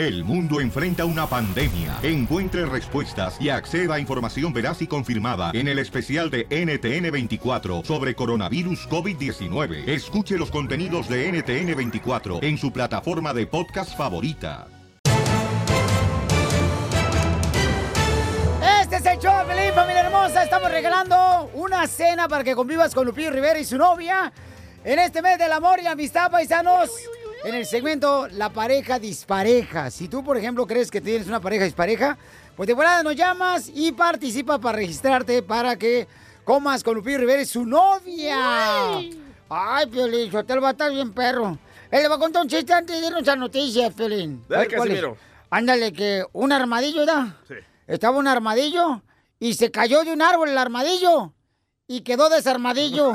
El mundo enfrenta una pandemia. Encuentre respuestas y acceda a información veraz y confirmada en el especial de NTN24 sobre coronavirus COVID-19. Escuche los contenidos de NTN24 en su plataforma de podcast favorita. Este es el show, Pelín, familia hermosa. Estamos regalando una cena para que convivas con Lupillo Rivera y su novia en este mes del amor y amistad, paisanos. En el segmento La pareja dispareja. Si tú, por ejemplo, crees que tienes una pareja dispareja, pues de volada nos llamas y participa para registrarte para que comas con Lupillo Rivera y su novia. Ay, Piolín, hotel va a estar bien perro. Él le va a contar un chiste antes de irnos a noticias, Piolín. Dale. Casimiro. Ándale, que un armadillo, ¿da? Sí. Estaba un armadillo y se cayó de un árbol el armadillo y quedó desarmadillo.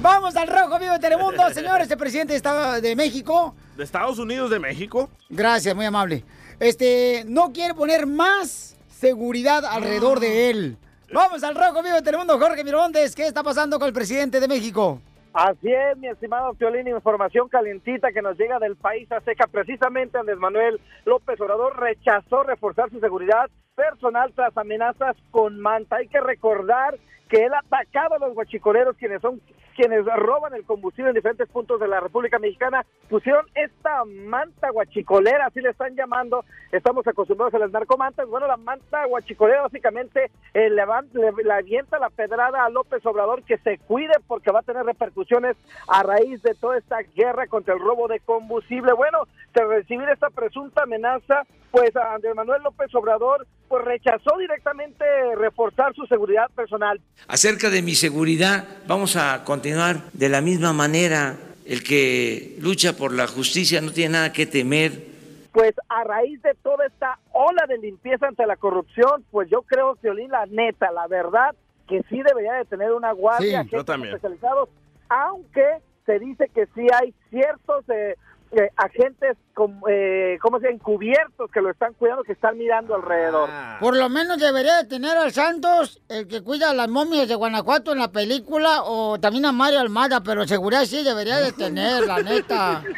Vamos al rojo vivo de Telemundo, señores, el presidente de Estado de México. ¿De Estados Unidos de México? Gracias, muy amable. Este, no quiere poner más seguridad alrededor de él. Vamos al rojo vivo de Telemundo, Jorge Miramontes. ¿Qué está pasando con el presidente de México? Así es, mi estimado Piolín, información calientita que nos llega del país azteca. Precisamente Andrés Manuel López Obrador rechazó reforzar su seguridad personal tras amenazas con manta. Hay que recordar que él atacaba a los guachicoleros, quienes son quienes roban el combustible en diferentes puntos de la República Mexicana, pusieron esta manta guachicolera, así le están llamando, estamos acostumbrados a las narcomantas, bueno, la manta guachicolera básicamente eh, le, avienta la pedrada a López Obrador que se cuide porque va a tener repercusiones a raíz de toda esta guerra contra el robo de combustible. Bueno, tras recibir esta presunta amenaza, pues Andrés Manuel López Obrador pues rechazó directamente reforzar su seguridad personal. Acerca de mi seguridad, vamos a continuar de la misma manera. El que lucha por la justicia no tiene nada que temer. pues a raíz de toda esta ola de limpieza ante la corrupción, pues yo creo, Violín, la neta, la verdad, que sí debería de tener una guardia, Sí, yo también. especializados, aunque se dice que sí hay ciertos eh, eh, agentes, com- eh, ¿cómo se? Encubiertos que lo están cuidando, que están mirando alrededor. Ah. Por lo menos debería de tener al Santos, el que cuida a las momias de Guanajuato en la película, o también a Mario Almada, pero seguridad sí debería de tener, la neta.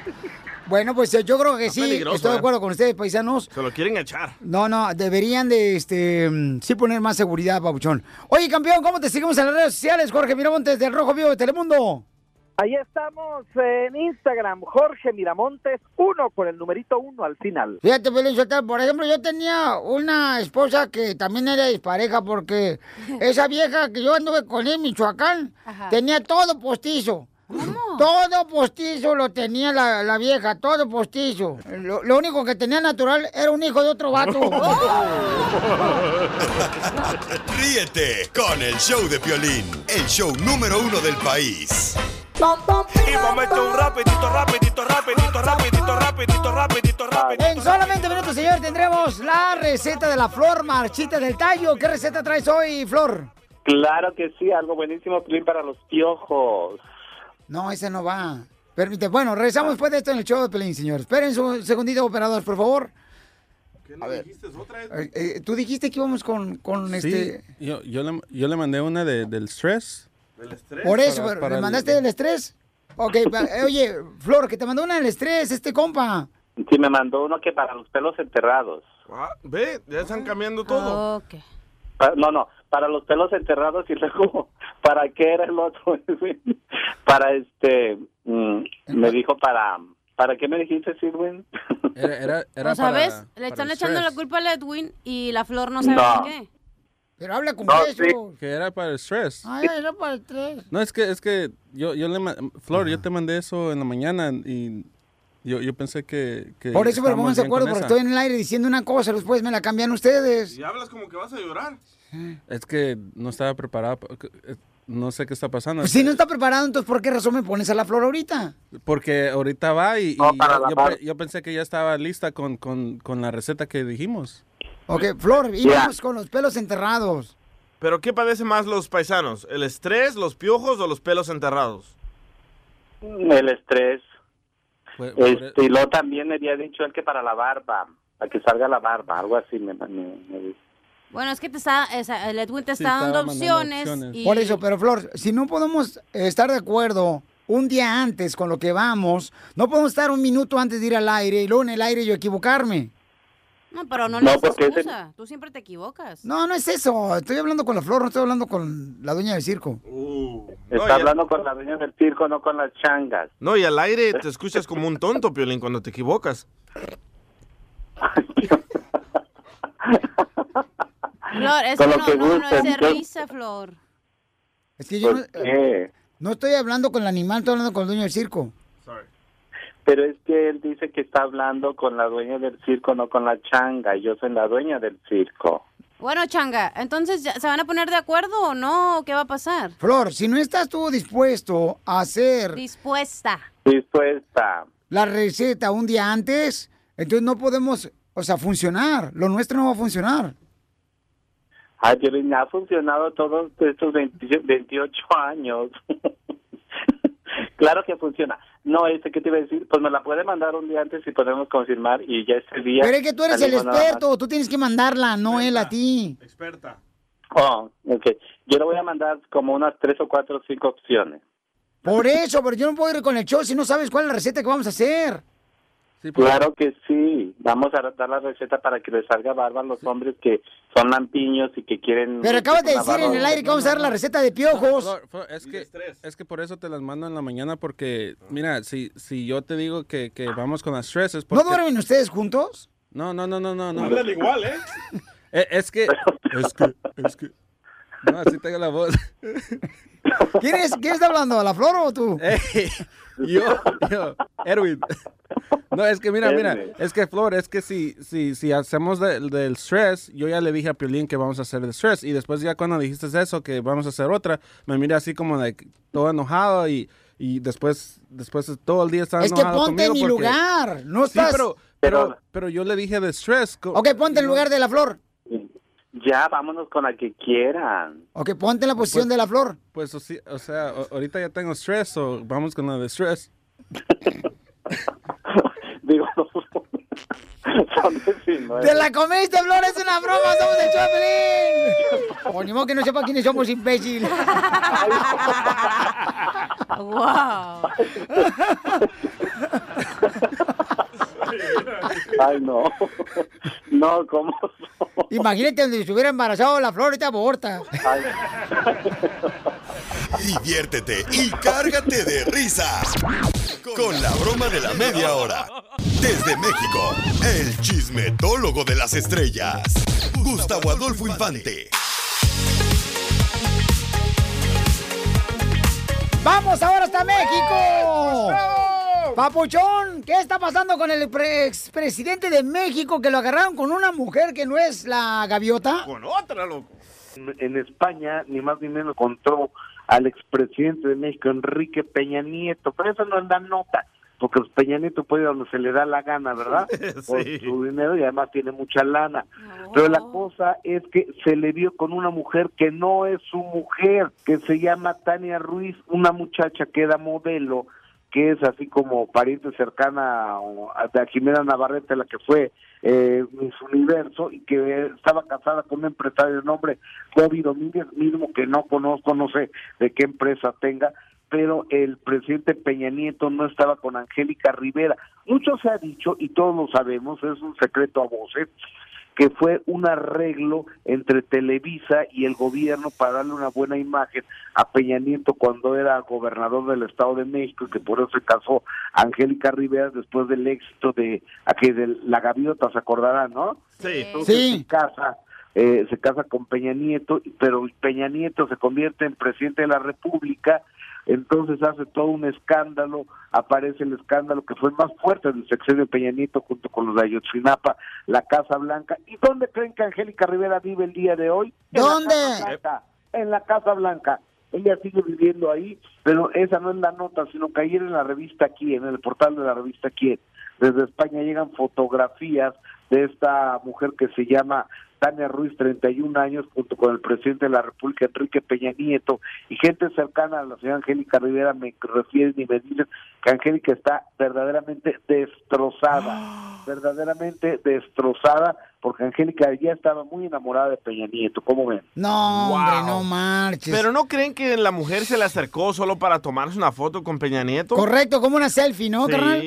Bueno, pues eh, yo creo que sí, estoy de ¿eh? acuerdo con ustedes, paisanos. Se lo quieren echar. No, no, deberían de, este, sí poner más seguridad, Pabuchón. Oye, campeón, ¿cómo te seguimos en las redes sociales? Jorge Miramontes del Rojo Vivo de Telemundo. Ahí estamos en Instagram, Jorge Miramontes, uno con el numerito uno al final. Fíjate, Sotelo, por ejemplo, yo tenía una esposa que también era dispareja porque esa vieja que yo anduve con él en Michoacán tenía todo postizo. Todo postizo lo tenía la, la vieja, todo postizo. Lo, lo único que tenía natural era un hijo de otro vato. Ríete con el show de Piolín, el show número uno del país. Y vamos a echar un rapidito, rapidito, rapidito, rapidito, rapidito, rapidito, rapidito. En solamente minutos, señor, tendremos la receta de la flor marchita del tallo. ¿Qué receta traes hoy, Flor? Claro que sí, algo buenísimo para los piojos. No, ese no va. Permite. Bueno, regresamos después de esto en el show de Pelín, señor. Esperen un segundito, operador, por favor. ¿Qué no A ver. dijiste otra vez? Eh, eh, Tú dijiste que íbamos con, con Sí, este... yo, yo, le, yo le mandé una de, del stress. ¿Del estrés? Por eso, para- para ¿le el- mandaste del estrés? Ok, pa- eh, oye, Flor, que te mandó una del estrés, este compa. Sí, me mandó uno que para los pelos enterrados. Ah, Ve, ya están cambiando todo. Ok. Pa- No, no, para los pelos enterrados y luego, ¿para qué era el otro? para este, mm, me dijo para, ¿para qué me dijiste, Sirwin? Era, era, era O sabes, para- le están echando la culpa a Edwin y la flor no sabe No. por qué. Pero habla con No, peso. Que era para el stress. Ay, era para el estrés. No, es que, es que yo, yo le Flor, yo te mandé eso en la mañana y yo, yo pensé que, que Por eso, pero pónganse de acuerdo, porque esa. estoy en el aire diciendo una cosa, después me la cambian ustedes. Y hablas como que vas a llorar. Es que no estaba preparado. pa- eh, No sé qué está pasando. Pues si no está preparado, entonces ¿por qué razón me pones a la flor ahorita? Porque ahorita va y, y No, para yo, yo pensé que ya estaba lista con, con, con la receta que dijimos. Ok, Flor, íbamos con los pelos enterrados. ¿Pero qué padece más los paisanos? ¿El estrés, los piojos o los pelos enterrados? El estrés. Este, y luego también me había dicho él que para la barba, para que salga la barba, algo así me, me, me dijo. Bueno, es que te está, esa- el Edwin te Sí, está dando opciones. opciones. y- Por eso, pero Flor, si no podemos estar de acuerdo un día antes con lo que vamos. No podemos estar un minuto antes de ir al aire y luego en el aire yo equivocarme. No, pero no, No, le porque ese- excusa. Tú siempre te equivocas. No, no es eso. Estoy hablando con la flor, no estoy hablando con la dueña del circo. Está hablando con la dueña del circo, no con las changas. No, y al aire te escuchas como un tonto, Piolín, cuando te equivocas. Flor, eso Con lo no, que no, no es de risa, Flor. Es que yo no estoy hablando con el animal, estoy hablando con el dueño del circo. Pero es que él dice que está hablando con la dueña del circo, no con la changa. y Yo soy la dueña del circo. Bueno, Changa, entonces, ¿ya- ¿se van a poner de acuerdo o no? ¿Qué va a pasar? Flor, si no estás tú dispuesto a hacer Dispuesta. Dispuesta. la receta un día antes, entonces no podemos, o sea, funcionar. Lo nuestro no va a funcionar. Ay, Piolín, ha funcionado todos estos 20 28 años. claro que funciona. No, este que te iba a decir, pues me la puede mandar un día antes y podemos confirmar y ya ese día. Pero es que tú eres el experto, tú tienes que mandarla, no él a ti. Experta. Oh, ok. Yo le voy a mandar como unas tres o cuatro o cinco opciones. Por eso, pero yo no puedo ir con el show si no sabes cuál es la receta que vamos a hacer. Claro que sí. Vamos a dar la receta para que les salga barba a los hombres que son lampiños y que quieren. Pero acabas de decir en el aire que vamos a dar la receta de piojos. Flor, Flor, es, que, es que por eso te las mando en la mañana porque, mira, si, si yo te digo que, que vamos con las tres es ¿No porque... duermen ustedes juntos? No, no, no, no, no. no. Hablan igual, ¿eh? Eh, Es que... Es que... Es que... No, así tengo la voz. ¿Quién, es, ¿Quién está hablando? ¿La flor o tú? Ey, yo, yo, Erwin. No, es que mira, mira, es que Flor, es que si, si, si hacemos del, del stress, yo ya le dije a Piolín que vamos a hacer el stress y después ya cuando dijiste eso, que vamos a hacer otra, me mira así como de todo enojado y, y después, después todo el día estaba Es que enojado ponte en mi porque- lugar. No Sí, estás. pero, pero, pero yo le dije de stress. Ok, ponte en lugar de la flor. Ya, vámonos con la que quieran. Ok, ponte en la posición de la flor. Pues, o, sí- o sea, o- ahorita ya tengo stress, o vamos con la de stress. Digo, no. son 19. ¡Te la comiste, Flor! ¡Es una broma! ¡Somos el Choplin! O ni modo que no sepa quiénes somos, imbécil. ¡Wow! Ay, no. No, ¿cómo? Imagínate donde estuviera embarazado la Flor, ahorita aborta. Diviértete y cárgate de risas con la broma de la media hora. Desde México, el chismetólogo de las estrellas, Gustavo Adolfo Infante. ¡Vamos ahora hasta México! Papuchón, ¿qué está pasando con el pre- expresidente de México que lo agarraron con una mujer que no es la gaviota? Con otra, loco. en España, ni más ni menos, encontró al expresidente de México, Enrique Peña Nieto. Pero eso no es la nota, porque pues, Peña Nieto puede ir donde se le da la gana, ¿verdad? Por su dinero y además tiene mucha lana. Pero la cosa es que se le vio con una mujer que no es su mujer, que se llama Tania Ruiz, una muchacha que era modelo que es así como pariente cercana a Jimena Navarrete, la que fue eh, Miss Universo, y que estaba casada con un empresario de nombre Bobby Domínguez, mismo que no conozco, no sé de qué empresa tenga, pero el presidente Peña Nieto no estaba con Angélica Rivera. Mucho se ha dicho, y todos lo sabemos, es un secreto a voces, que fue un arreglo entre Televisa y el gobierno para darle una buena imagen a Peña Nieto cuando era gobernador del Estado de México y que por eso se casó Angélica Rivera después del éxito de, aquí de La Gaviota, se acordarán, ¿no? Sí. Entonces se casa, eh, se casa con Peña Nieto, pero Peña Nieto se convierte en presidente de la República, entonces hace todo un escándalo, aparece el escándalo que fue más fuerte del sexenio de Peña Nieto junto con los de Ayotzinapa, la Casa Blanca. ¿Y dónde creen que Angélica Rivera vive el día de hoy? En la ¿Dónde? Casa Blanca, en la Casa Blanca. Ella sigue viviendo ahí, pero esa no es la nota, sino que ayer en la revista aquí, en el portal de la revista aquí, desde España llegan fotografías de esta mujer que se llama Tania Ruiz, 31 años, junto con el presidente de la República, Enrique Peña Nieto, y gente cercana a la señora Angélica Rivera me refieren y me dicen que Angélica está verdaderamente destrozada, verdaderamente destrozada, porque Angélica ya estaba muy enamorada de Peña Nieto, ¿cómo ven? No, hombre, no marches. Pero no creen que la mujer se le acercó solo para tomarse una foto con Peña Nieto? Correcto, como una selfie, ¿no, Sí. carnal?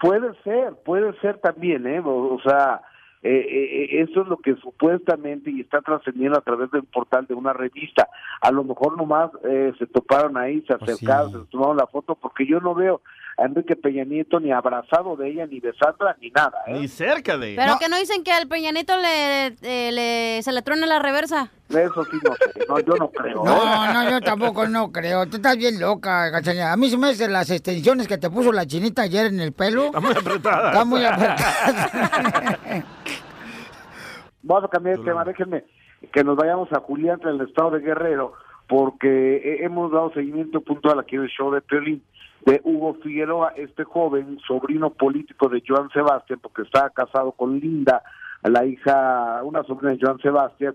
Puede ser, puede ser también, ¿eh? O, o sea, eh, eh, eso es lo que supuestamente y está trascendiendo a través del portal de una revista. A lo mejor nomás eh, se toparon ahí, se Pues acercaron, se tomaron la foto, porque yo no veo a Enrique Peña Nieto ni abrazado de ella, ni besándola, ni nada, ¿eh? Ni cerca de ella. Pero que no dicen que al Peñanito le, eh, le- se le truena la reversa. Eso sí no sé, no, yo no creo. No, no, yo tampoco no creo. Tú estás bien loca, Cachanilla. A mí se me hacen las extensiones que te puso la chinita ayer en el pelo. Está muy apretada. Está muy apretada. Vamos a cambiar el tema, déjenme que nos vayamos a Julián, en el estado de Guerrero, porque hemos dado seguimiento puntual aquí en el show de Piolín de Hugo Figueroa, este joven, sobrino político de Joan Sebastián, porque estaba casado con Linda, la hija, una sobrina de Joan Sebastián,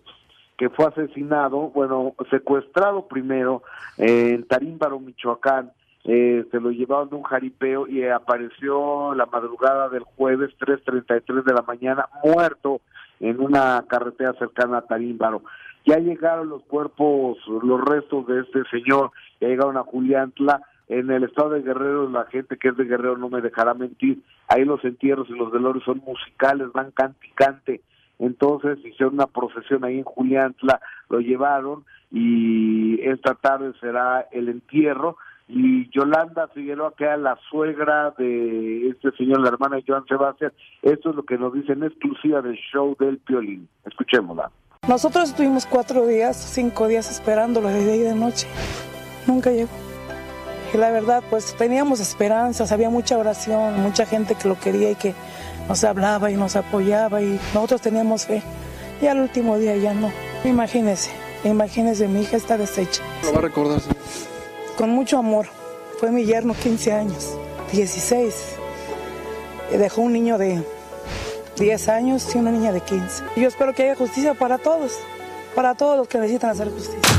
que fue asesinado, bueno, secuestrado primero en Tarímbaro, Michoacán, eh, se lo llevaron de un jaripeo y apareció la madrugada del jueves 3.33 de la mañana muerto en una carretera cercana a Tarímbaro. Ya llegaron los cuerpos, los restos de este señor, llegaron a Juliantla, en el estado de Guerrero, la gente que es de Guerrero no me dejará mentir, ahí los entierros y los velorios son musicales, van cante y cante, entonces hicieron una procesión ahí en Juliantla, lo llevaron y esta tarde será el entierro y Yolanda Figueroa que era la suegra de este señor, la hermana de Joan Sebastián, esto es lo que nos dicen exclusiva del show del Piolín, escuchémosla. Nosotros estuvimos cuatro días, cinco días esperándolo desde ahí de noche. Nunca llegó. Y la verdad, pues teníamos esperanzas, había mucha oración, mucha gente que lo quería y que nos hablaba y nos apoyaba y nosotros teníamos fe. Y al último día ya no. Imagínese, imagínese, mi hija está deshecha. Lo va a recordar. Con mucho amor. Fue mi yerno 15 años, 16. Y dejó un niño de 10 años y una niña de 15. Y yo espero que haya justicia para todos, para todos los que necesitan hacer justicia.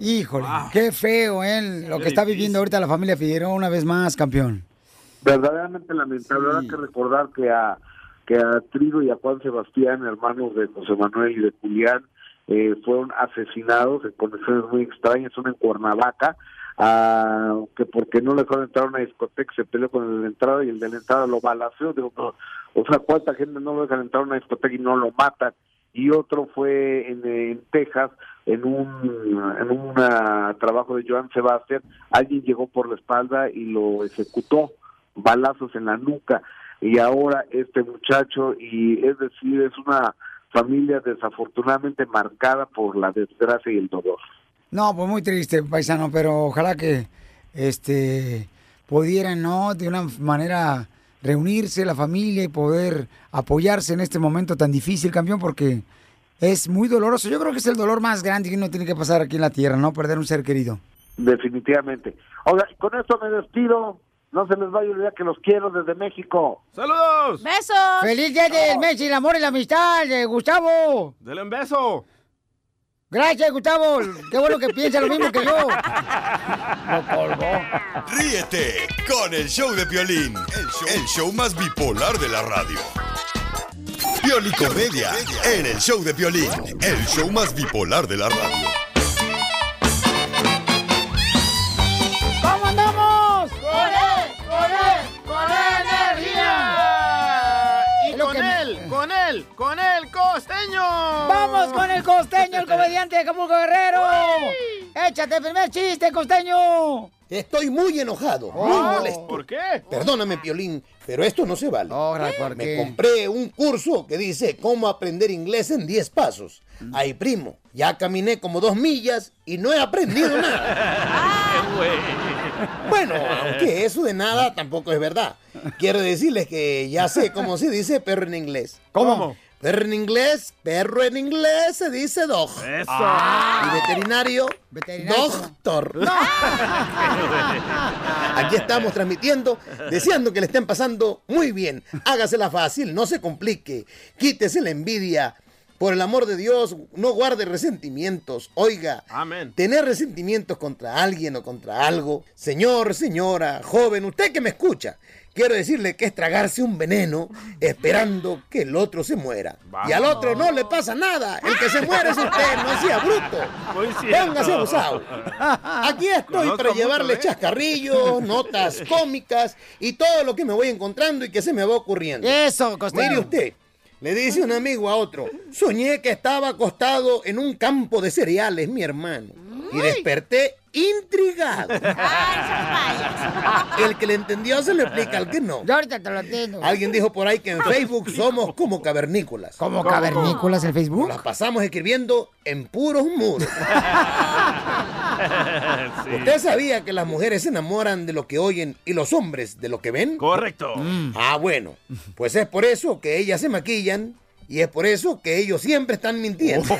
Híjole, qué feo, ¿eh? Lo que está viviendo ahorita la familia Figueroa una vez más, campeón. verdaderamente lamentable. Habrá que recordar que a que a Trigo y a Juan Sebastián, hermanos de José Manuel y de Julián, eh, fueron asesinados en condiciones muy extrañas, uno en Cuernavaca, ah, que porque no le dejaron entrar a una discoteca se peleó con el de la entrada y el de la entrada lo balaceó. Digo, no, o sea, ¿cuánta gente no lo dejan entrar a una discoteca y no lo matan? Y otro fue en, Texas, en un, en un trabajo de Joan Sebastián, alguien llegó por la espalda y lo ejecutó, balazos en la nuca. Y ahora este muchacho, y es decir, es una familia desafortunadamente marcada por la desgracia y el dolor. No, pues muy triste, paisano, pero ojalá que este pudieran, ¿no? De una manera reunirse la familia y poder apoyarse en este momento tan difícil, campeón, porque es muy doloroso. Yo creo que es el dolor más grande que uno tiene que pasar aquí en la tierra, ¿no? Perder un ser querido. Definitivamente. Oiga, con esto me despido. No se les vaya a olvidar que los quiero desde México. ¡Saludos! ¡Besos! ¡Feliz día del Messi, el amor y la amistad, eh, Gustavo! Dele un beso. Gracias, Gustavo. Qué bueno que piensa lo mismo que yo. Lo colgó. Ríete con el show de Piolín, el show, el show más bipolar de la radio. Piolicomedia en el show de Piolín, el show más bipolar de la radio. ¡Vamos con el costeño, el comediante de Acapulco Guerrero! ¡Échate el primer chiste, costeño! Estoy muy enojado, muy Oh. molesto. ¿Por qué? Perdóname, Piolín, pero esto no se vale. Ahora, ¿por Me qué? compré un curso que dice cómo aprender inglés en 10 pasos. Ay, primo, ya caminé como dos millas y no he aprendido nada. Bueno, aunque eso de nada tampoco es verdad. Quiero decirles que ya sé cómo se dice perro en inglés. ¿Cómo? Perro en inglés, perro en inglés se dice dog. Eso. Y veterinario, Veterinario. doctor. Aquí estamos transmitiendo, deseando que le estén pasando muy bien. Hágasela fácil, no se complique. Quítese la envidia por el amor de Dios, no guarde resentimientos. Oiga, Amén. tener resentimientos contra alguien o contra algo. Señor, señora, joven, usted que me escucha, quiero decirle que es tragarse un veneno esperando que el otro se muera. Y al otro no le pasa nada. El que se muere es usted, no sea bruto. Póngase abusado. Aquí estoy Conozco para mucho, llevarle ¿eh? chascarrillos, notas cómicas y todo lo que me voy encontrando y que se me va ocurriendo. Eso, costeño. Mire usted, le dice un amigo a otro, soñé que estaba acostado en un campo de cereales, mi hermano, y desperté intrigado. El que le entendió se le explica al que no. Yo ahorita te lo entiendo. Alguien dijo por ahí que en Facebook somos como cavernícolas. ¿Como cavernícolas en Facebook? Las pasamos escribiendo en puros muros. ¿Usted sabía que las mujeres se enamoran de lo que oyen y los hombres de lo que ven? Correcto. Ah, bueno. Pues es por eso que ellas se maquillan y es por eso que ellos siempre están mintiendo.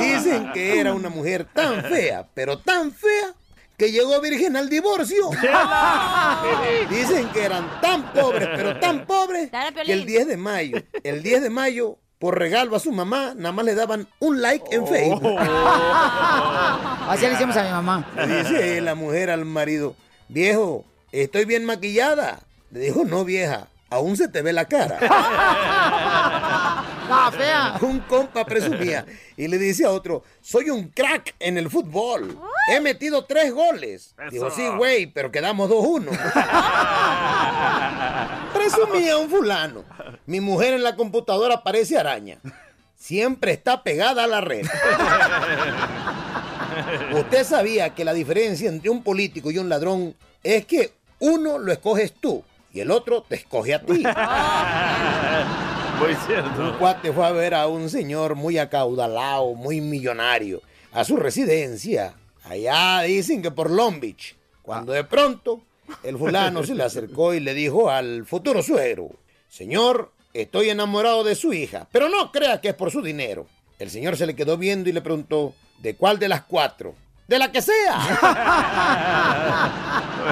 Dicen que era una mujer tan fea, pero tan fea, que llegó virgen al divorcio. Dicen que eran tan pobres, pero tan pobres, que el 10 de mayo, el 10 de mayo, por regalo a su mamá, nada más le daban un like en Facebook. Así le decimos a mi mamá. Le dice la mujer al marido, viejo, estoy bien maquillada. Le dijo, no vieja, aún se te ve la cara. No, fea. Un compa presumía y le dice a otro, soy un crack en el fútbol. He metido tres goles. Dijo, sí, güey, pero quedamos 2-1. Presumía un fulano. Mi mujer en la computadora parece araña. Siempre está pegada a la red. ¿Usted sabía que la diferencia entre un político y un ladrón es que uno lo escoges tú y el otro te escoge a ti? Muy Un cierto. cuate fue a ver a un señor muy acaudalado, muy millonario, a su residencia. Allá dicen que por Long Beach. Cuando de pronto el fulano se le acercó y le dijo al futuro suegro, señor, estoy enamorado de su hija, pero no crea que es por su dinero. El señor se le quedó viendo y le preguntó, ¿de cuál de las cuatro? De la que sea.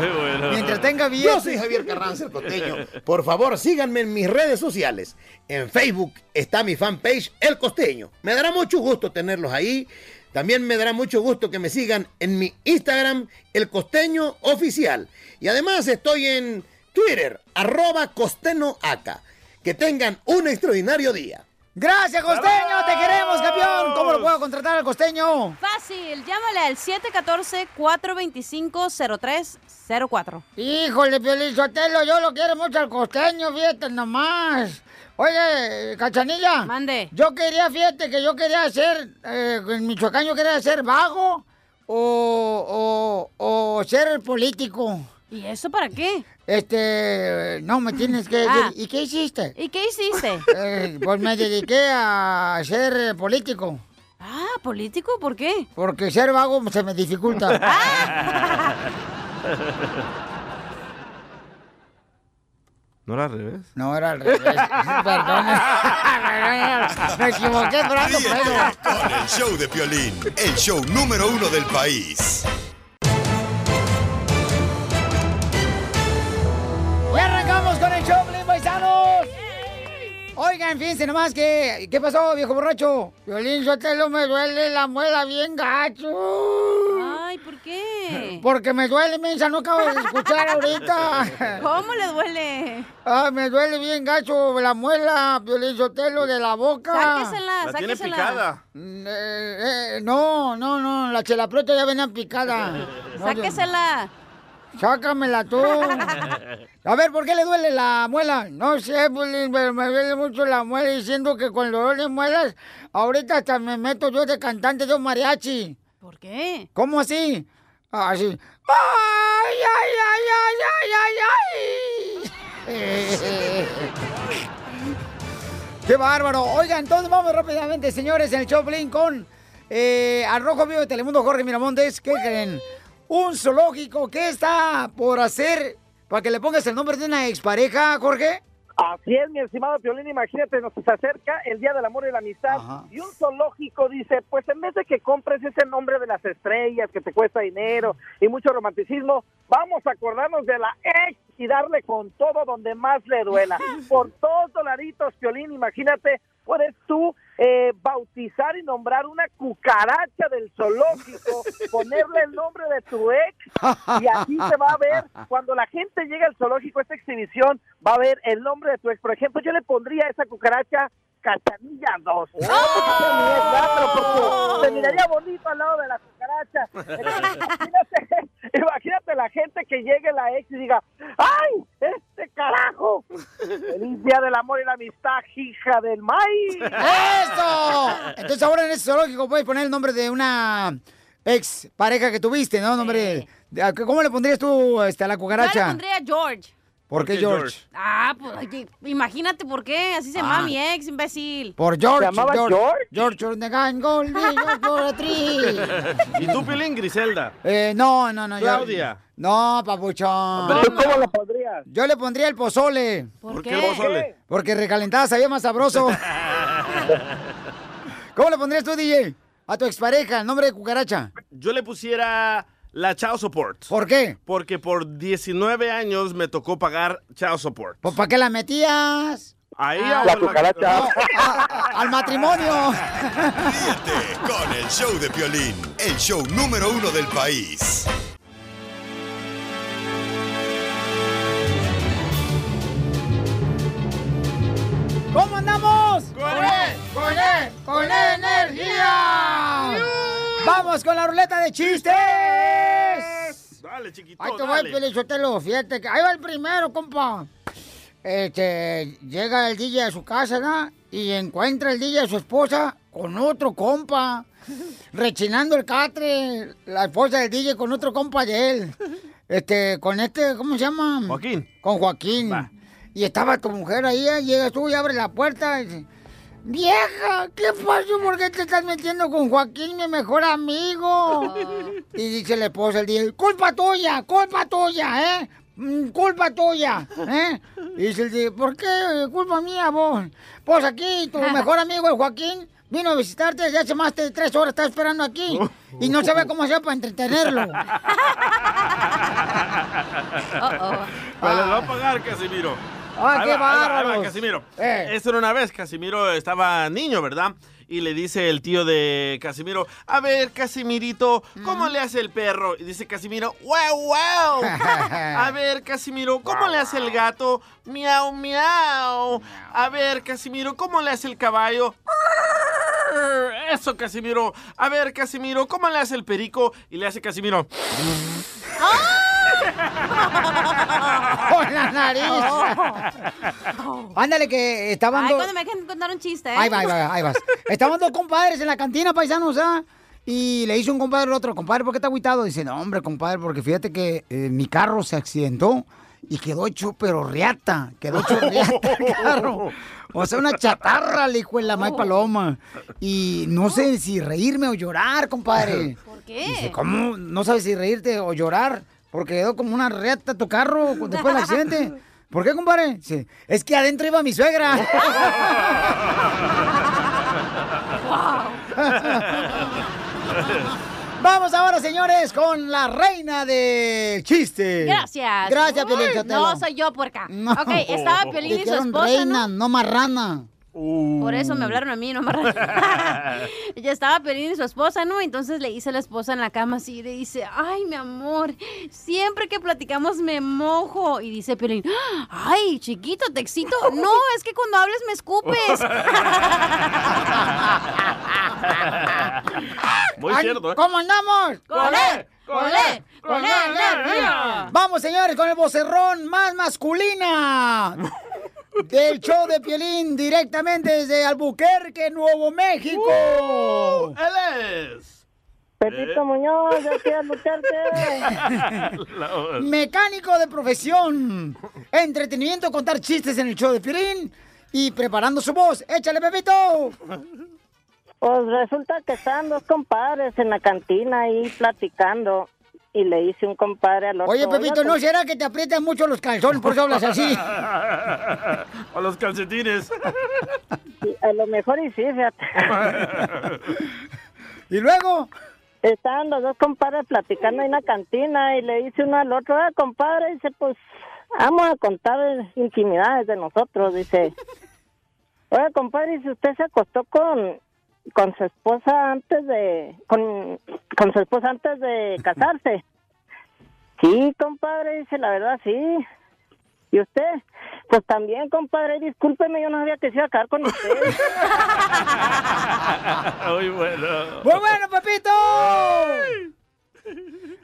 Muy bueno. Mientras tenga Yo billetes. soy Javier Carranza, el costeño. Por favor, síganme en mis redes sociales. En Facebook está mi fanpage, El Costeño. Me dará mucho gusto tenerlos ahí. También me dará mucho gusto que me sigan en mi Instagram, El Costeño Oficial. Y además estoy en Twitter, arroba costenoaca. Que tengan un extraordinario día. Gracias, costeño. Te queremos, campeón. ¿Cómo lo puedo contratar al costeño? Fácil, llámale al 714-425-0304. Híjole, Piolín Sotelo, yo lo quiero mucho al costeño, fíjate nomás. Oye, Cachanilla. Mande. Yo quería, fíjate que yo quería ser, eh, en Michoacán yo quería ser vago o, o, o ser político. ¿Y eso para qué? Este, no, me tienes que decir, Ah. ¿y qué hiciste? ¿Y qué hiciste? Eh, pues me dediqué a ser político. Ah, ¿político? ¿Por qué? Porque ser vago se me dificulta. ¿No era al revés? No, era al revés. Perdón. me equivoqué, pero ando con el show de Piolín, el show número uno del país. Oigan, fíjense nomás que... ¿Qué pasó, viejo borracho? Violín Sotelo, me duele la muela bien gacho. Ay, ¿por qué? Porque me duele, mensa, no acabo de escuchar ahorita. ¿Cómo le duele? Ay, me duele bien gacho la muela, Violín Sotelo, de la boca. Sáquesela, La tiene sáquesela. picada. Mm, eh, eh, no, no, no, la chelaprota ya venía picada. No, Sáquesela. Sácamela tú. A ver, ¿por qué le duele la muela? No sé, pero me duele mucho la muela diciendo que con el dolor de muelas, ahorita hasta me meto yo de cantante de un mariachi. ¿Por qué? ¿Cómo así? Así. ¡Ay, ay, ay, ay, ay, ay, ay! ¡Qué bárbaro! Oiga, entonces vamos rápidamente, señores, en el Choplin con eh, al Rojo Vivo de Telemundo, Jorge Miramontes. ¿Qué creen? Un zoológico. ¿Qué está por hacer para que le pongas el nombre de una expareja, Jorge? Así es, mi estimado Piolín, imagínate, nos acerca el Día del Amor y la Amistad y un zoológico dice, pues en vez de que compres ese nombre de las estrellas que te cuesta dinero y mucho romanticismo, vamos a acordarnos de la ex y darle con todo donde más le duela. Por dos dolaritos, Piolín, imagínate, puedes tú eh, bautizar y nombrar una cucaracha del zoológico, ponerle el nombre de tu ex y así se va a ver, cuando la gente llegue al zoológico, esta exhibición, va a ver el nombre de tu ex. Por ejemplo, yo le pondría a esa cucaracha Cachanilla 2. Se miraría bonito al lado de la cucaracha. Imagínate, imagínate la gente que llegue la ex y diga, ¡ay, este carajo! ¡Feliz Día del Amor y la Amistad, hija del maíz! ¡Eso! Entonces ahora en ese zoológico puedes poner el nombre de una ex pareja que tuviste, ¿no? Nombre ¿Cómo le pondrías tú este, a la Yo le cucaracha? pondría George. ¿Por qué George? Ah, pues oye, imagínate por qué. Así se llama Ah. mi ex, imbécil. Por George. ¿Se llamaba George. George? George gun, gold, George tree. ¿Y tú, Pilín, Griselda? Eh, no, no, no. yo- Claudia. No, papuchón. ¿Cómo lo pondrías? Yo le pondría el pozole. ¿Por ¿Por qué qué? el pozole? Porque recalentada sabía más sabroso. ¿Cómo le pondrías tú, DJ? A tu expareja, el nombre de cucaracha. Yo le pusiera la child support. ¿Por qué? Porque por 19 años me tocó pagar child support. Pues, ¿para qué la metías? Ahí Ah. a- La cucaracha. No, a- a- al matrimonio. Ríete con el show de Piolín, el show número uno del país. ¿Cómo andamos? ¡Con él! ¡Con él! ¡Con energía! ¡Vamos con la ruleta de chistes! Dale, chiquito, Ahí te voy, dale. Pelizotelo, fíjate que ahí va el primero, compa. Este, llega el DJ a su casa, ¿no? Y encuentra el DJ a su esposa con otro compa. Rechinando el catre, la esposa del DJ con otro compa de él. Este, con este, ¿cómo se llama? Joaquín. Con Joaquín. Y estaba tu mujer ahí, llegas tú y abres la puerta y Vieja, ¿qué pasó? ¿Por qué te estás metiendo con Joaquín, mi mejor amigo? Y dice la esposa el día, culpa tuya, culpa tuya, ¿eh? Mm, Culpa tuya, ¿eh? Y dice el día, ¿por qué culpa mía vos? Pues aquí tu mejor amigo, el Joaquín, vino a visitarte, ya hace más de tres horas, está esperando aquí. Y no sabe cómo hacer para entretenerlo. Pero les va a pagar, Casimiro. Ah, qué bárbaros. Casimiro. Eh. Esto era una vez, Casimiro estaba niño, ¿verdad? Y le dice el tío de Casimiro, a ver, Casimirito, ¿cómo le hace el perro? Y dice Casimiro, wow, wow. A ver, Casimiro, ¿cómo le hace el gato? Miau, miau. A ver, Casimiro, ¿cómo le hace el caballo? Eso, Casimiro. A ver, Casimiro, ¿cómo le hace el perico? Y le hace Casimiro. Con la nariz. Ándale, que estaban Ay, dos- cuando me dejen contar un chiste, ¿eh? Ahí va, ahí va, ahí vas. Estaban dos compadres en la cantina, paisanos, ¿ah? Y le hizo un compadre al otro, compadre, ¿por qué está agüitado? Dice, no, hombre, compadre, porque fíjate que eh, mi carro se accidentó y quedó hecho pero riata, quedó hecho riata el carro. O sea, una chatarra, le dijo en la May Paloma. Y no sé si reírme o llorar, compadre. ¿Por Dice, qué? ¿cómo? No sabes si reírte o llorar porque quedó como una riata tu carro después del accidente. ¿Por qué, compadre? Dice, es que adentro iba mi suegra. Vamos ahora, señores, con la reina del chiste. Gracias. Gracias, Piolín. No, soy yo, puerca. No. Ok, estaba Piolín y su esposa, reina, ¿no? no marrana. Por eso me hablaron a mí, no me Ya estaba Pelín y su esposa, ¿no? Entonces le dice a la esposa en la cama así, le dice, ay, mi amor, siempre que platicamos me mojo. Y dice Pelín, ay, chiquito, te excito. No, es que cuando hables me escupes. Muy Ay, cierto, ¿eh? ¿Cómo andamos? ¡Con él! ¡Con él! ¡Con él, energía! Vamos, señores, con el vocerrón más masculina del show de Piolín directamente desde Albuquerque, Nuevo México. ¡Él es! Pepito Muñoz, de aquí Albuquerque. Mecánico de profesión. Entretenimiento, contar chistes en el show de Piolín y preparando su voz. ¡Échale, Pepito! Pues resulta que estaban dos compadres en la cantina ahí platicando y le dice un compadre al otro. Oye, Pepito, "Oiga, ¿no será que te aprietan mucho los calzones? Por eso hablas así. o los calcetines. A lo mejor y sí, fíjate. ¿Y luego? Estaban los dos compadres platicando en la cantina y le dice uno al otro, ah, compadre, dice, pues vamos a contar intimidades de nosotros, dice. Oiga, compadre, si usted se acostó con con su esposa antes de con, con su esposa antes de casarse. Sí, compadre, dice la verdad, sí. ¿Y usted? Pues también, compadre, discúlpeme, yo no sabía que se iba a quedar con usted. Muy bueno. ¡Muy bueno, Pepito!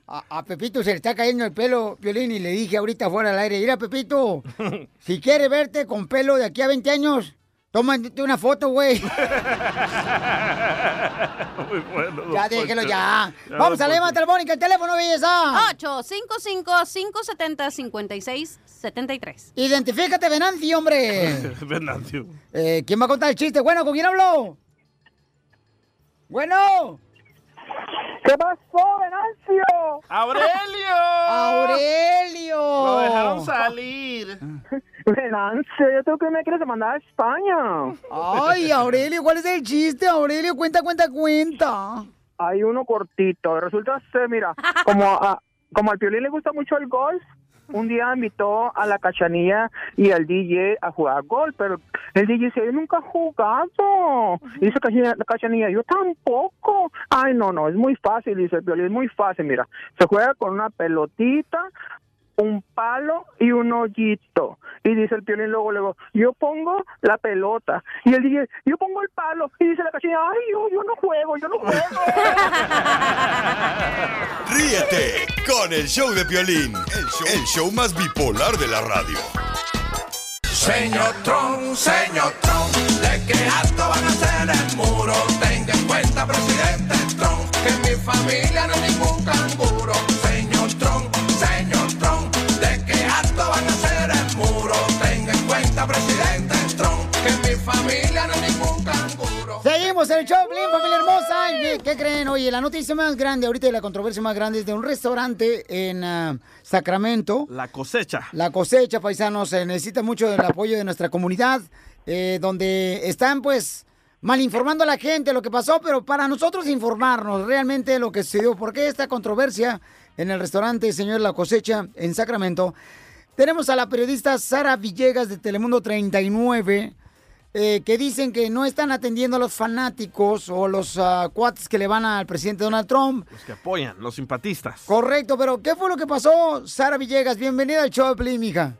A, a Pepito se le está cayendo el pelo, Violín, y le dije ahorita fuera del aire, mira, Pepito, si quiere verte con pelo de aquí a 20 años, tómate una foto, güey. Muy bueno. Ya déjelo ya. Ya, Vamos a llamar telefónica, el teléfono, belleza. 855-570-5673. Identifícate, Venancio, hombre. Venancio. Eh, ¿Quién va a contar el chiste? Bueno, ¿con quién habló? Bueno. ¿Qué pasó, Venancio? ¡Aurelio! ¡Aurelio! Lo dejaron salir. Venancio, yo tengo que me quieres mandar a España. Ay, Aurelio, ¿cuál es el chiste, Aurelio? Cuenta, cuenta, cuenta. Hay uno cortito. Resulta ser, mira, como a, como al Piolín le gusta mucho el golf, un día invitó a la cachanilla y al DJ a jugar golf, pero el DJ dice, yo nunca he jugado. Y dice la cachanilla, yo tampoco. Ay, no, no, es muy fácil, dice el Piolín, es muy fácil, mira. Se juega con una pelotita, un palo y un hoyito. Y dice el piolín luego, luego, yo pongo la pelota. Y el DJ, yo pongo el palo. Y dice la cachinilla, ay, yo, yo no juego, yo no juego. Ríete con el show de Piolín, el show, el show más bipolar de la radio. Señor Trump, señor Trump, ¿de qué alto van a hacer el muro? Tenga en cuenta, presidente Trump, que mi familia no es ningún canguro. Presidente Trump, que mi familia no es ningún canguro. Seguimos en el show, Blin, familia hermosa. ¿Y ¿Qué creen? Oye, la noticia más grande ahorita y la controversia más grande es de un restaurante en ah, Sacramento. La cosecha. La cosecha, paisanos, se necesita mucho del apoyo de nuestra comunidad, eh, donde están, pues, mal informando a la gente lo que pasó, pero para nosotros informarnos realmente lo que sucedió. ¿Por qué esta controversia en el restaurante Señor La Cosecha en Sacramento? Tenemos a la periodista Sara Villegas de Telemundo 39. eh, que dicen que no están atendiendo a los fanáticos o los ah, cuates que le van al presidente Donald Trump. Los que apoyan, los simpatistas. Correcto, pero ¿qué fue lo que pasó, Sara Villegas? Bienvenida al show de Pelín, mija.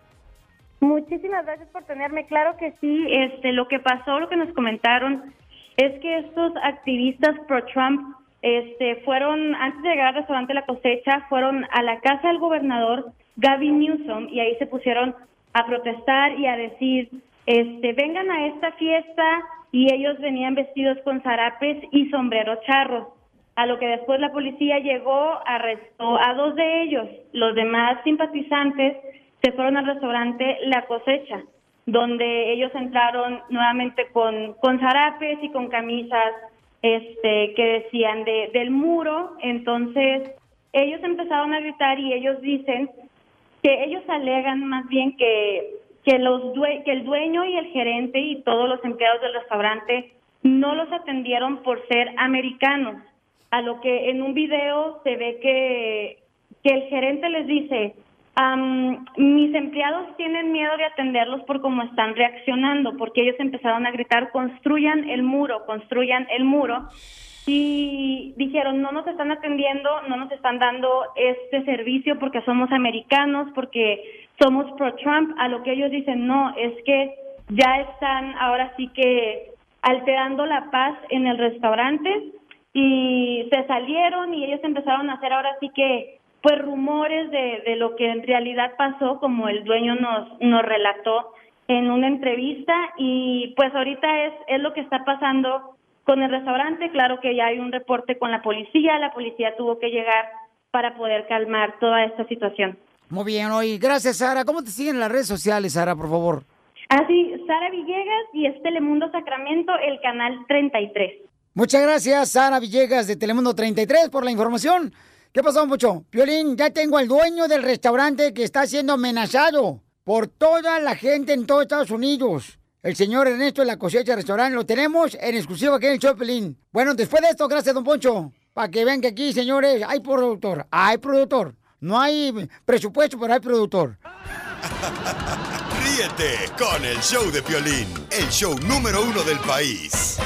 Muchísimas gracias por tenerme. Claro que sí, este, lo que pasó, lo que nos comentaron, es que estos activistas pro-Trump este, fueron, antes de llegar al restaurante La Cosecha, fueron a la casa del gobernador Gavin Newsom y ahí se pusieron a protestar y a decir, este, vengan a esta fiesta y ellos venían vestidos con zarapes y sombrero charro. A lo que después la policía llegó, arrestó a dos de ellos. Los demás simpatizantes se fueron al restaurante La Cosecha, donde ellos entraron nuevamente con, con zarapes y con camisas este, que decían de, del muro. Entonces, ellos empezaron a gritar y ellos dicen que ellos alegan más bien que, que, los due- que el dueño y el gerente y todos los empleados del restaurante no los atendieron por ser americanos. A lo que en un video se ve que, que el gerente les dice, Am, mis empleados tienen miedo de atenderlos por cómo están reaccionando, porque ellos empezaron a gritar, construyan el muro, construyan el muro. Y dijeron, no nos están atendiendo, no nos están dando este servicio porque somos americanos, porque somos pro-Trump. A lo que ellos dicen, no, es que ya están ahora sí que alterando la paz en el restaurante y se salieron y ellos empezaron a hacer ahora sí que pues rumores de, de lo que en realidad pasó como el dueño nos nos relató en una entrevista y pues ahorita es es lo que está pasando con el restaurante claro que ya hay un reporte con la policía la policía tuvo que llegar para poder calmar toda esta situación Muy bien, oye, gracias, Sara. ¿Cómo te siguen en las redes sociales, Sara, por favor? así Sara Villegas y es Telemundo Sacramento el canal 33 Muchas gracias, Sara Villegas de Telemundo 33, por la información. ¿Qué pasó, Mucho? Piolín, ya tengo al dueño del restaurante que está siendo amenazado por toda la gente en todo Estados Unidos. El señor Ernesto de la Cosecha Restaurante lo tenemos en exclusiva aquí en el show, Piolín. Bueno, después de esto, gracias, don Poncho. Para que vean que aquí, señores, hay productor. Hay productor. No hay presupuesto, pero hay productor. Ríete con el show de Piolín, el show número uno del país.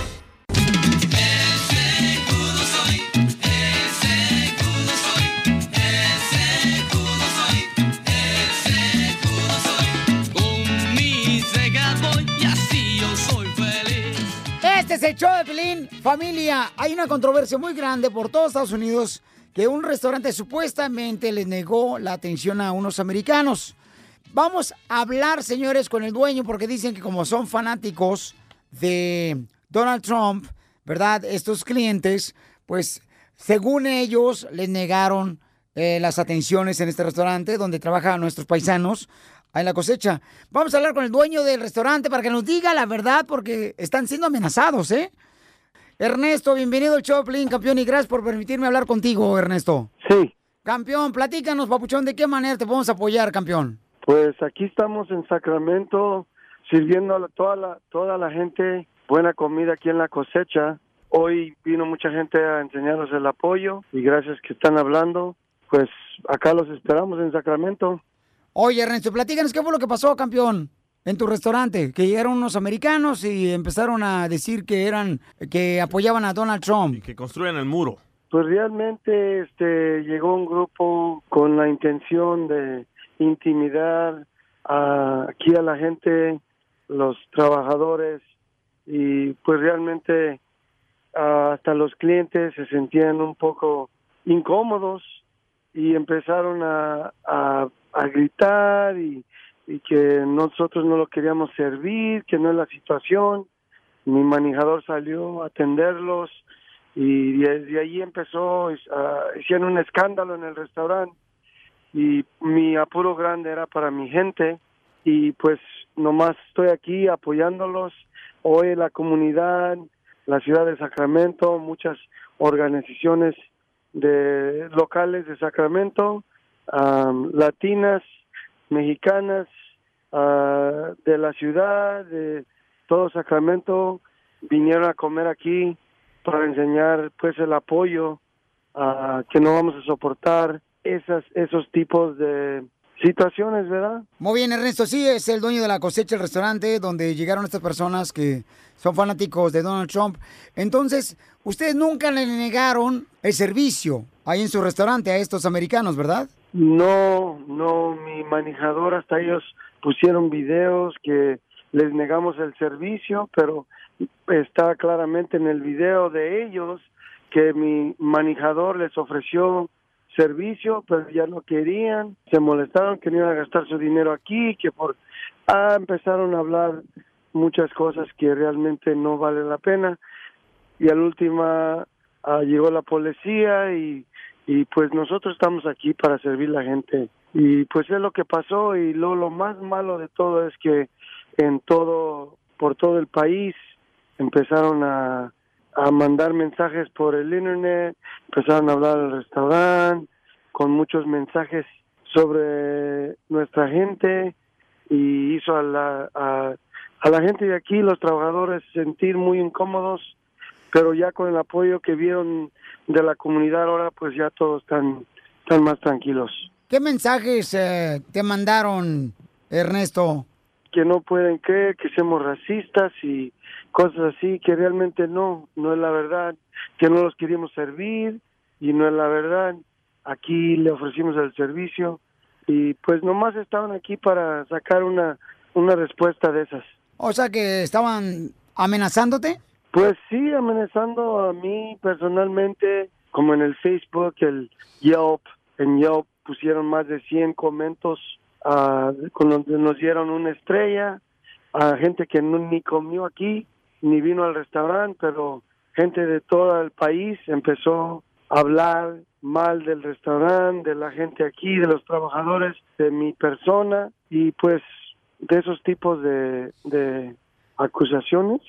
Es el show de Pelín. Familia, hay una controversia muy grande por todos Estados Unidos que un restaurante supuestamente les negó la atención a unos americanos. Vamos a hablar, señores, con el dueño porque dicen que como son fanáticos de Donald Trump, ¿verdad? Estos clientes, pues según ellos les negaron eh, las atenciones en este restaurante donde trabajan nuestros paisanos en la cosecha. Vamos a hablar con el dueño del restaurante para que nos diga la verdad porque están siendo amenazados, ¿eh? Ernesto, bienvenido al Choplin, campeón, y gracias por permitirme hablar contigo, Ernesto. Sí. Campeón, platícanos, papuchón, ¿de qué manera te podemos apoyar, campeón? Pues aquí estamos en Sacramento sirviendo a toda la toda la gente buena comida aquí en la cosecha. Hoy vino mucha gente a enseñarnos el apoyo y gracias que están hablando. Pues acá los esperamos en Sacramento. Oye, Ernesto, platícanos qué fue lo que pasó, campeón, en tu restaurante, que llegaron unos americanos y empezaron a decir que eran, que apoyaban a Donald Trump. Que construyan el muro. Pues realmente este llegó un grupo con la intención de intimidar a- aquí a la gente, los trabajadores y pues realmente hasta los clientes se sentían un poco incómodos y empezaron a, a, a gritar y, y que nosotros no lo queríamos servir, que no es la situación. Mi manejador salió a atenderlos y desde ahí empezó, ah, hicieron un escándalo en el restaurante y mi apuro grande era para mi gente y pues nomás estoy aquí apoyándolos. Hoy la comunidad, la ciudad de Sacramento, muchas organizaciones de locales de Sacramento, am, latinas, mexicanas, ah, de la ciudad, de todo Sacramento, vinieron a comer aquí para enseñar pues el apoyo ah, que no vamos a soportar esas esos tipos de situaciones, ¿verdad? Muy bien, Ernesto, sí, es el dueño de la cosecha, el restaurante donde llegaron estas personas que son fanáticos de Donald Trump. Entonces, ustedes nunca le negaron el servicio ahí en su restaurante a estos americanos, ¿verdad? No, no, mi manejador hasta ellos pusieron videos que les negamos el servicio, pero está claramente en el video de ellos que mi manejador les ofreció servicio, pero ya no querían, se molestaron, que no iban a gastar su dinero aquí, que por... Ah, empezaron a hablar muchas cosas que realmente no vale la pena. Y al última ah, llegó la policía y, y pues nosotros estamos aquí para servir a la gente. Y pues es lo que pasó y lo, lo más malo de todo es que en todo por todo el país empezaron a, a mandar mensajes por el internet empezaron a hablar al restaurante con muchos mensajes sobre nuestra gente y hizo a la a, a la gente de aquí los trabajadores sentir muy incómodos pero ya con el apoyo que vieron de la comunidad ahora pues ya todos están están más tranquilos ¿Qué mensajes eh, te mandaron, Ernesto? que no pueden creer que seamos racistas y cosas así que realmente no no es la verdad que no los queríamos servir y no es la verdad aquí le ofrecimos el servicio y pues nomás estaban aquí para sacar una una respuesta de esas O sea, que estaban amenazándote. Pues sí, amenazando a mí personalmente, como en el Facebook, el Yelp, en Yelp pusieron más de 100 comentos, ah, con nos dieron una estrella, a gente que no, ni comió aquí, ni vino al restaurante, pero gente de todo el país empezó a hablar mal del restaurante, de la gente aquí, de los trabajadores, de mi persona, y pues de esos tipos de, de acusaciones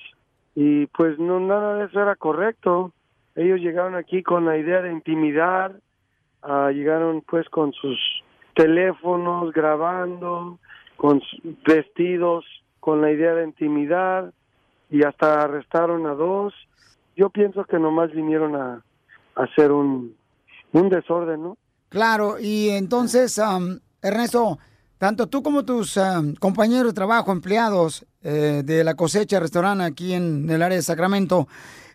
y pues no nada de eso era correcto. Ellos llegaron aquí con la idea de intimidar ah, llegaron pues con sus teléfonos grabando con vestidos con la idea de intimidar y hasta arrestaron a dos. Yo pienso que nomás vinieron a, hacer un un desorden no Claro, y entonces, Ernesto, tanto tú como tus ah, compañeros de trabajo, empleados eh, de la cosecha restaurante aquí en el área de Sacramento,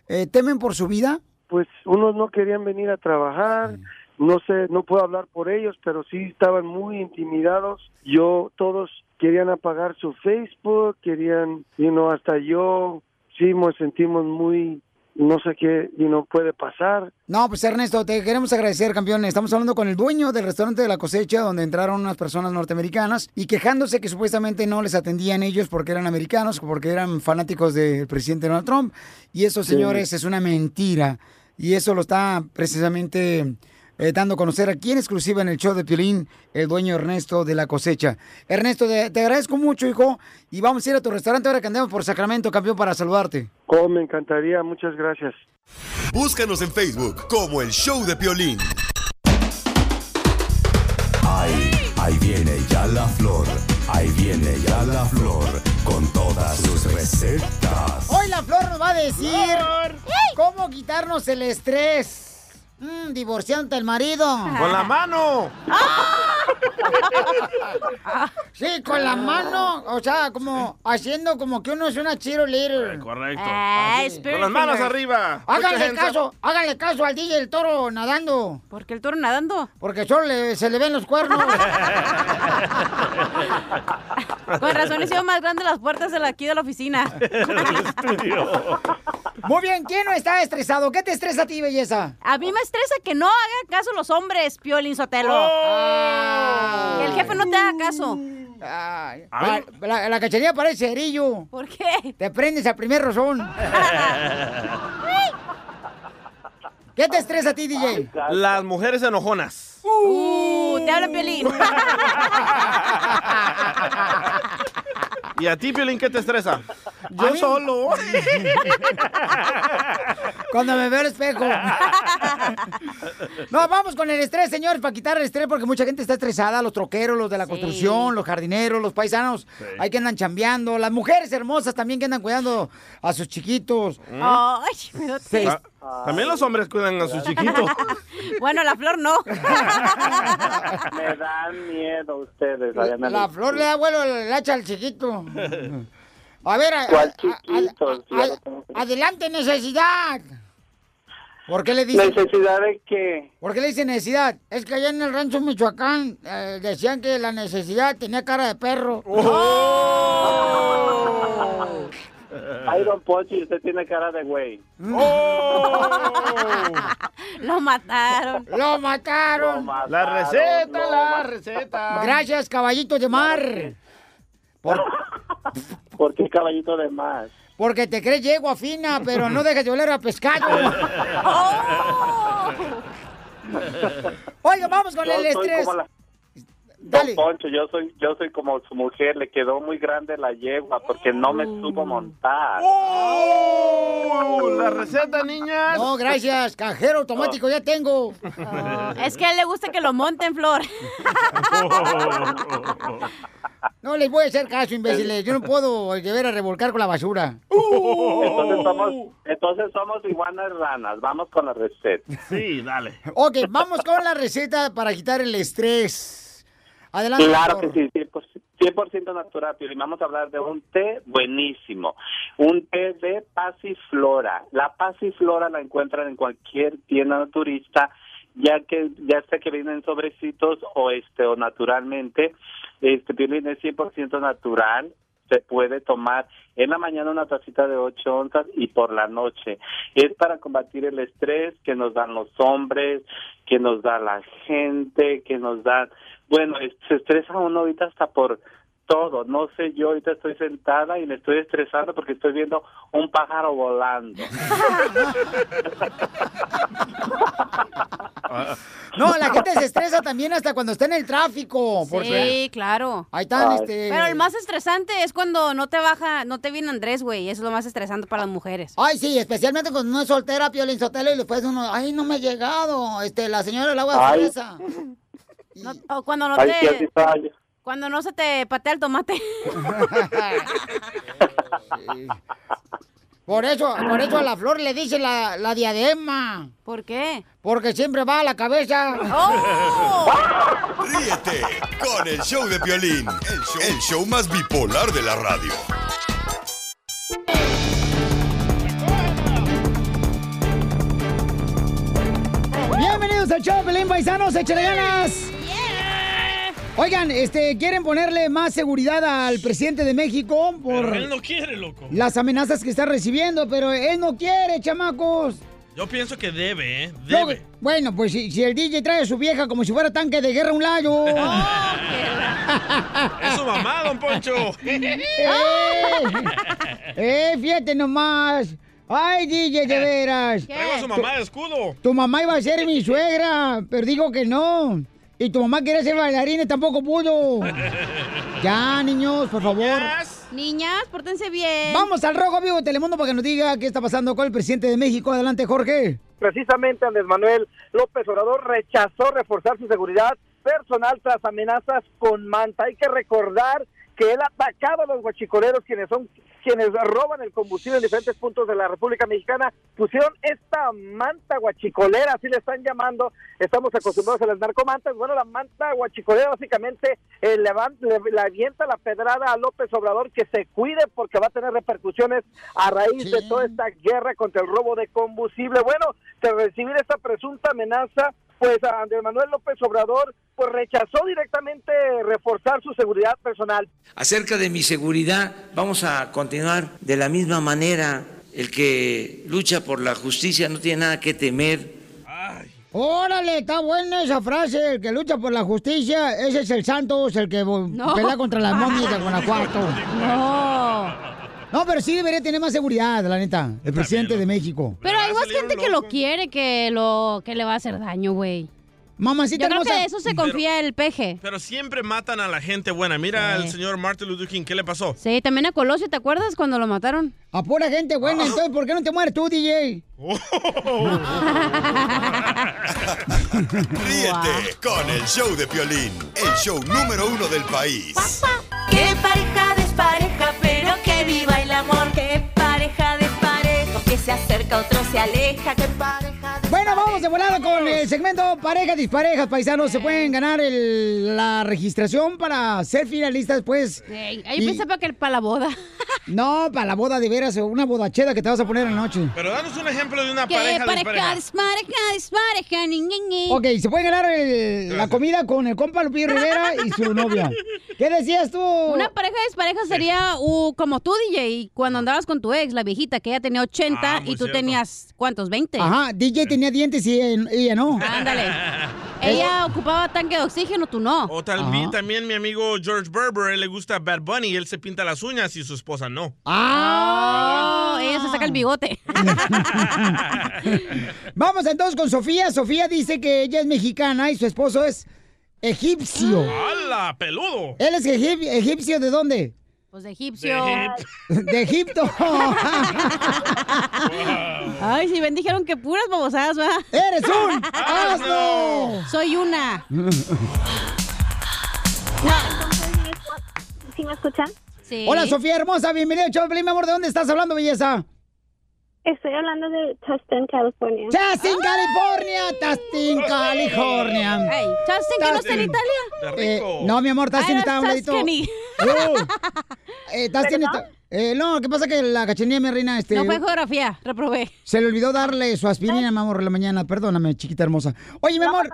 eh, temen por su vida? Pues unos no querían venir a trabajar, no sé, no puedo hablar por ellos, pero sí estaban muy intimidados. Yo, todos querían apagar su Facebook, querían, you know, hasta yo, sí nos sentimos muy, no sé qué, y no puede pasar. No, pues Ernesto, te queremos agradecer, campeón. Estamos hablando con el dueño del restaurante de la cosecha, donde entraron unas personas norteamericanas y quejándose que supuestamente no les atendían ellos porque eran americanos, porque eran fanáticos del presidente Donald Trump. Y eso, Sí. señores, es una mentira. Y eso lo está precisamente eh, dando a conocer aquí en exclusiva en el show de Piolín, el dueño Ernesto de la cosecha. Ernesto, te, te agradezco mucho, hijo. Y vamos a ir a tu restaurante ahora que andamos por Sacramento, campeón, para saludarte. Oh, me encantaría, muchas gracias. Búscanos en Facebook como el show de Piolín. Ahí, ahí viene ya la flor, ahí viene ya la flor, con todas sus recetas. Hoy la Flor nos va a decir cómo quitarnos el estrés. Mm, divorciante el marido. ¡Con la mano! Sí, con la mano. O sea, como haciendo como que uno es una cheerleader. Correcto. Ah, Así. Con las manos arriba. Háganle Mucha gente- caso, háganle caso al DJ el toro nadando. ¿Por qué el toro nadando? Porque solo le- se le ven los cuernos. Con razón hicieron más grandes las puertas de la- aquí de la oficina. Muy bien, ¿quién no está estresado? ¿Qué te estresa a ti, belleza? A mí me estresa que no hagan caso los hombres, Piolín Sotelo. Oh. Que el jefe no te haga caso. Ay, la, la, la cachanilla parece cerillo. ¿Por qué? Te prendes al primer rozón. ¿Qué te estresa a ti, DJ? Las mujeres enojonas. Uh, te habla Piolín. ¿Y a ti, Piolín, qué te estresa? Yo solo. Cuando me veo al espejo. No, vamos con el estrés, señores, para quitar el estrés, porque mucha gente está estresada, los troqueros, los de la construcción, los jardineros, los paisanos, hay que andan chambeando, las mujeres hermosas también que andan cuidando a sus chiquitos. Ay, pero te- Ah, También los hombres cuidan a sus chiquitos. Bueno, la flor no. Me dan miedo ustedes. La flor le da vuelo el hacha al chiquito. A ver, a- ¿Cuál a- chiquito? Si a- adelante, necesidad. ¿Por qué le dicen? ¿Necesidad de qué? ¿Por qué le dicen necesidad? Es que allá en el rancho Michoacán eh, decían que la necesidad tenía cara de perro. Oh. Ay, don Pochi, usted tiene cara de güey. Lo mataron. ¡Lo mataron! La receta, la receta. Gracias, caballito de mar. Por- ¿Por qué caballito de más? porque te crees yegua fina, pero no dejas de oler a pescado. Oiga, vamos con Yo el estrés. como la- Dale. Don Poncho, yo soy, yo soy como su mujer, le quedó muy grande la yegua porque no me supo montar. Oh, la receta, niñas. No, gracias. Cajero automático ya tengo. Es que a él le gusta que lo monten, Flor. No les voy a hacer caso, imbéciles. Yo no puedo llevar a revolcar con la basura. Entonces somos, entonces somos iguanas ranas. Vamos con la receta. Sí, dale. Ok, vamos con la receta para quitar el estrés. Adelante. Claro doctor. que sí, 100%, 100% natural. Y vamos a hablar de un té buenísimo. Un té de pasiflora. La pasiflora la encuentran en cualquier tienda naturista, ya que ya sea que vienen sobrecitos o este o naturalmente. Este viene es 100% natural. Se puede tomar en la mañana una tacita de 8 onzas y por la noche. Es para combatir el estrés que nos dan los hombres, que nos da la gente, que nos dan bueno, se estresa uno ahorita hasta por todo. No sé, yo ahorita estoy sentada y me estoy estresando porque estoy viendo un pájaro volando. No, la gente se estresa también hasta cuando está en el tráfico. Sí, claro. Ahí están, este... Pero el más estresante es cuando no te baja, no te viene Andrés, güey. Eso es lo más estresante para las mujeres. Ay, sí, especialmente cuando uno es soltera, Piolín Sotelo, y después uno, ay, no me ha llegado, este, la señora del agua Ay. fresa. No- o cuando no Ay, te, cuando no se te patea el tomate. Por eso, por eso a la flor le dicen la, la diadema. ¿Por qué? Porque siempre va a la cabeza. ¡Oh! Ríete con el show de Piolín, el show, el show más bipolar de la radio. Bienvenidos al show, Pelín Paisanos, échale ganas. Oigan, este, quieren ponerle más seguridad al presidente de México por Pero él no quiere, loco. las amenazas que está recibiendo, pero él no quiere, chamacos. Yo pienso que debe, ¿eh? Debe. bueno, pues si, si el DJ trae a su vieja como si fuera tanque de guerra a un lado. Es su mamá, don Poncho. ¡Eh! ¡Eh, fíjate nomás! ¡Ay, DJ, de veras! Traigo a su mamá de escudo. Tu mamá iba a ser mi suegra, pero digo que no. Y tu mamá quería ser bailarina y tampoco pudo. Ya, niños, por favor. Niñas, pórtense bien. Vamos al Rojo Vivo de Telemundo para que nos diga qué está pasando con el presidente de México. Adelante, Jorge. Precisamente Andrés Manuel López Obrador rechazó reforzar su seguridad personal tras amenazas con manta. Hay que recordar que él ha atacado a los guachicoleros, quienes son quienes roban el combustible en diferentes puntos de la República Mexicana, pusieron esta manta guachicolera, así le están llamando, estamos acostumbrados a las narcomantas, bueno, la manta guachicolera básicamente eh, le, van- le- le avienta la pedrada a López Obrador que se cuide porque va a tener repercusiones a raíz de toda esta guerra contra el robo de combustible. Bueno, tras recibir esta presunta amenaza, pues a Andrés Manuel López Obrador pues rechazó directamente reforzar su seguridad personal. Acerca de mi seguridad, vamos a continuar de la misma manera. El que lucha por la justicia no tiene nada que temer. Órale, está buena esa frase. El que lucha por la justicia, ese es el Santos, el que No. pelea contra las momias de Guanajuato. No. No, pero sí debería tener más seguridad, la neta, el presidente de México. Pero hay más gente que lo quiere que lo que le va a hacer daño, güey. Mamacita Yo creo hermosa. que de eso se confía el peje. Pero siempre matan a la gente buena. Mira al señor Martin Luther King, ¿qué le pasó? Sí, también a Colosio, ¿te acuerdas cuando lo mataron? A pura gente buena, entonces, ¿por qué no te mueres tú, DJ? Ríete con el show de Piolín, el show número uno del país. Qué pareja se acerca, otro se aleja. Qué pareja Bueno, vamos de volada con el segmento Parejas Disparejas, paisanos. Se pueden ganar el- la registración para ser finalistas después. Ahí pensaba que para la boda. No, para la boda de veras, una bodacheda que te vas a poner en la noche. Pero danos un ejemplo de una ¿Qué pareja pareja ni, ni. Ok, se puede ganar el- la comida con el compa Lupillo Rivera y su novia. ¿Qué decías tú? Una pareja despareja sería uh, como tú, DJ, cuando andabas con tu ex, la viejita, que ella tenía 80 Ah, y tú cierto. tenías, ¿cuántos? 20. Ajá, DJ tenía dientes y ella ella no. Ándale. Ella ocupaba tanque de oxígeno, tú no. O también, también mi amigo George Berber, él le gusta Bad Bunny y él se pinta las uñas y su esposa no. Oh, ella se saca el bigote. Vamos entonces con Sofía. Sofía dice que ella es mexicana y su esposo es egipcio. ¡Hala, peludo! ¿Él es egip- egipcio de dónde? Pues de egipcio. De Egipto. Ay, si ven, dijeron que puras babosadas, ¿va? ¡Eres un asno! Soy una. ¿Sí me escuchan? Sí. Hola, Sofía hermosa. Bienvenida Pelín, mi amor. ¿De dónde estás hablando, belleza? Estoy hablando de Tustin, California. ¡Tustin, California! ¡Tustin, California! Hey, ¿Tustin que no está en Italia? Eh, no, mi amor, Tustin está a un ladito. Uh, eh, Tustin está... Eh, no, ¿qué pasa? Que la cachanilla, mi reina, este... No fue geografía, reprobé. Se le olvidó darle su aspirina, mi amor, la mañana. Perdóname, chiquita hermosa. Oye, mi amor,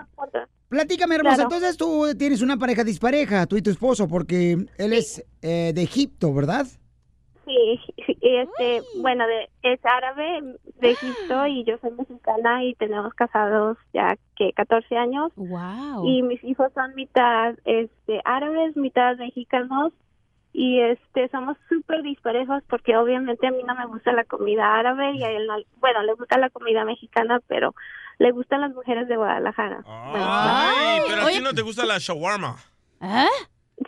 platícame, hermosa. Claro. Entonces tú tienes una pareja dispareja, tú y tu esposo, porque él es eh, de Egipto, ¿verdad? Sí, este, bueno, de, es árabe de Egipto y yo soy mexicana y tenemos casados ya que 14 años. Wow. Y mis hijos son mitad este árabes, mitad mexicanos y este somos súper disparejos porque obviamente a mí no me gusta la comida árabe y a él no, bueno, le gusta la comida mexicana, pero le gustan las mujeres de Guadalajara. Ay, pero a ti no te gusta la shawarma. ¿Eh?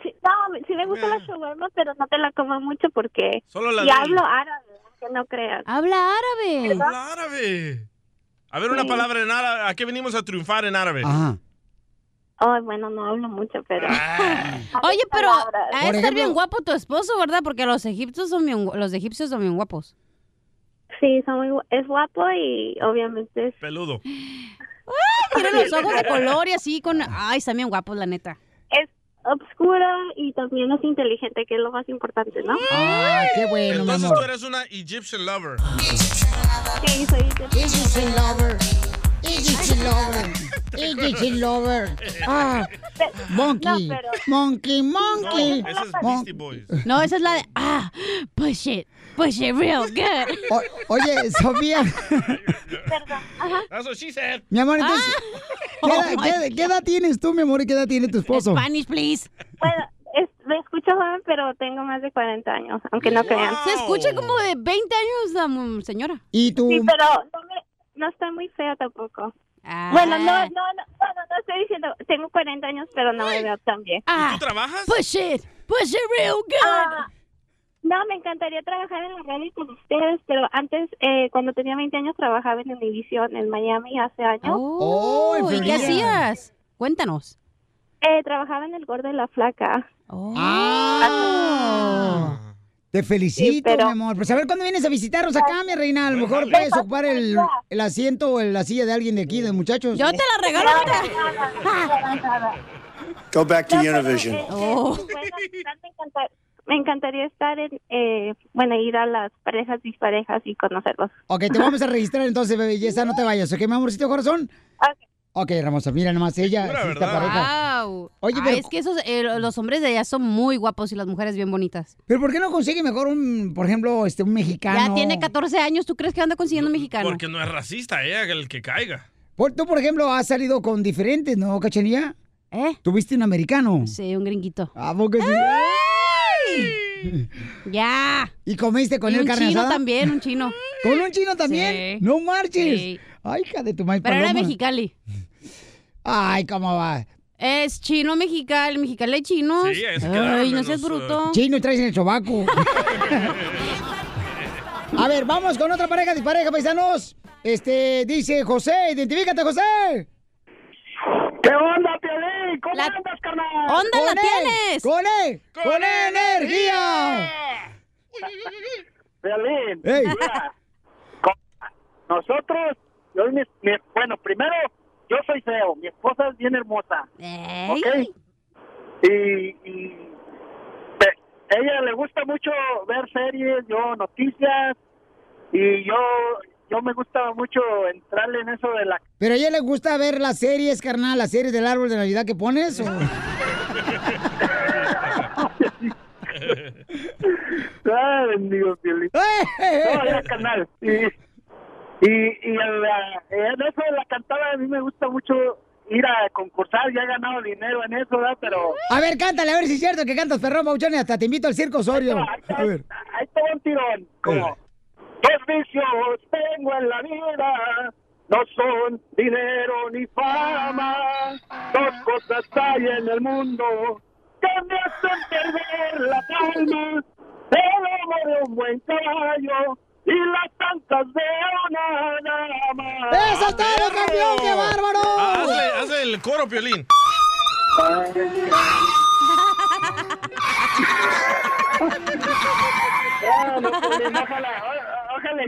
Sí, no, sí me gusta la shawarma, pero no te la como mucho porque Solo la y hablo árabe, que no creas. Habla árabe. Habla árabe. A ver, una Sí. palabra en árabe. ¿A qué venimos a triunfar en árabe? Ajá. Ay, bueno, no hablo mucho, pero Oye, pero palabras. ha de Por estar bien guapo tu esposo, ¿verdad? Porque los egipcios son bien, los egipcios son bien guapos. Sí, son muy es guapo y obviamente es... Peludo. Tiene los ojos de color y así con... Ay, están bien guapos, la neta. Es obscuro y también es inteligente, que es lo más importante, ¿no? Ah, qué bueno, mi Entonces tú eres una Egyptian lover. Sí, soy Egyptian lover. Egyptian lover. Egyptian lover. Ah, monkey. No, pero- Monkey, monkey. No, es Beastie Boys. No, esa es la de... Ah, push it. Push it real good. O- oye, Sofía, That's what she said. mi amor, entonces, Ah. ¿qué, Oh, edad, my- qué- qué edad tienes tú, mi amor, y qué edad tiene tu esposo? Spanish, please. Bueno, es- me escucho joven, pero tengo más de 40 años, aunque no crean. Se escucha como de 20 años la señora. ¿Y tú? Sí, pero no, me- no está muy fea tampoco. Ah. Bueno, no, no, no, no, no, estoy diciendo, tengo 40 años, pero no me veo tan bien. Ah, trabajas? Push it. Push it real good. Ah, no, me encantaría trabajar en la radio con ustedes, pero antes, eh, cuando tenía 20 años, trabajaba en Univision en Miami hace años. Oh, ¿y qué hacías? Cuéntanos. Eh, trabajaba en el gordo y la flaca. Ah. Te felicito, pero- mi amor. Pues a ver cuándo vienes a visitarnos acá, mi reina. A lo mejor puedes ocupar el, el asiento o la silla de alguien de aquí, de muchachos. Yo te la regalo Go back to No, pero, Univision. eh, bueno, me, encanta- me encantaría estar en, eh, bueno, ir a las parejas disparejas y conocerlos. Ok, te vamos a registrar entonces, belleza, no te vayas, ¿ok, mi amorcito corazón? Ok, hermosa, mira nomás ella, sí, esta pareja. Wow. Oye, Ay, pero- es que esos, eh, los hombres de allá son muy guapos y las mujeres bien bonitas. Pero ¿por qué no consigue mejor un, por ejemplo, este, un mexicano? Ya tiene 14 años, ¿tú crees que anda consiguiendo un mexicano? Porque no es racista, eh, el que caiga. Por- tú, por ejemplo, has salido con diferentes, ¿no, Cachanilla? ¿Eh? ¿Tuviste un americano? Sí, un gringuito. ¿A poco sí? Ya. ¿Y comiste con Y él un carne chino asada? también, un chino. ¿Con un chino también? Sí. No marches. Sí. Ay, hija de tu maíz Pero era. Mexicali. Ay, ¿cómo va? Es chino mexicali, mexicali hay chinos. Sí, es que Ay, no seas bruto. Chino y traes en el sobaco. A ver, vamos con otra pareja dispareja, paisanos. Este, dice José, identifícate, José. ¿Qué onda, ¿Cómo andas, carnal? ¿Onda la Con él, tienes? ¡Con él! ¡Con, energía! Piolín, Ey. mira, co- nosotros, yo y mi- mi- bueno, primero, yo soy feo, mi esposa es bien hermosa, ¿ok? Y, y pe- ella le gusta mucho ver series, yo noticias, y yo yo me gusta mucho entrarle en eso de la... ¿Pero a ella le gusta ver las series, carnal, las series del árbol de Navidad que pones? o? Ay, bendigo, Piolín. No, ya, carnal. Y, y, y en, la- en eso de la cantada a mí me gusta mucho ir a concursar, ya he ganado dinero en eso, ¿verdad? Pero A ver, cántale, a ver si es cierto que cantas perrón, Bauchón, y hasta te invito al circo Osorio. A ver. ahí va un tirón, como dos vicios tengo en la vida, no son dinero ni fama, dos cosas hay en el mundo que me hacen perder la calma, el lomo de un buen caballo y las tantas de una dama. ¡Eso es todo, campeón! ¡Qué bárbaro! Ah, hazle, hazle el coro, Piolín.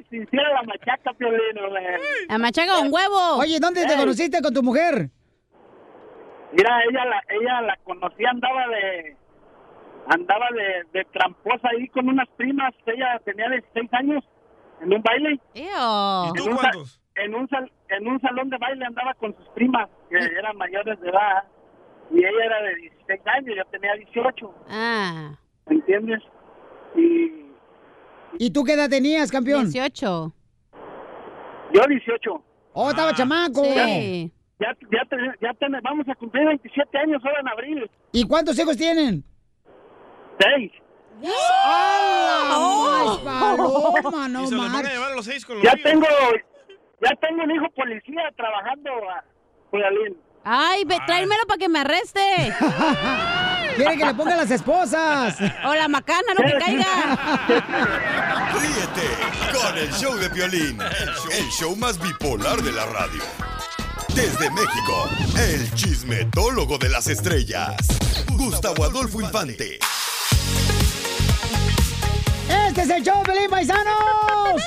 Si hiciera la machaca, Piolín, hombre. La machaca un huevo. Oye, ¿dónde te conociste con tu mujer? Mira, ella la, ella la conocí, andaba de andaba de, de tramposa ahí con unas primas, ella tenía 16 años en un baile. Ew. En un, sa- en un sal- en un salón de baile andaba con sus primas, que eran mayores de edad, y ella era de 16 años, yo tenía 18, Ah, ¿me entiendes? Y ¿Y tú qué edad tenías, campeón? 18. yo 18. Oh, estaba chamaco. Sí. Ya, ya, ya te- vamos a cumplir 27 años ahora en abril. ¿Y cuántos hijos tienen? Seis. ¡Ah! paloma, no y se los van a marches. llevar a los seis con los Ya tengo, ya tengo un hijo policía trabajando, a Piolín. Ay, ve, tráemelo para que me arreste. Quiere que le ponga las esposas. O la macana, no que caiga. Ríete con el show de Piolín, el show más bipolar de la radio. Desde México, el chismetólogo de las estrellas, Gustavo Adolfo Infante. Este es el show, Pelín Paisanos.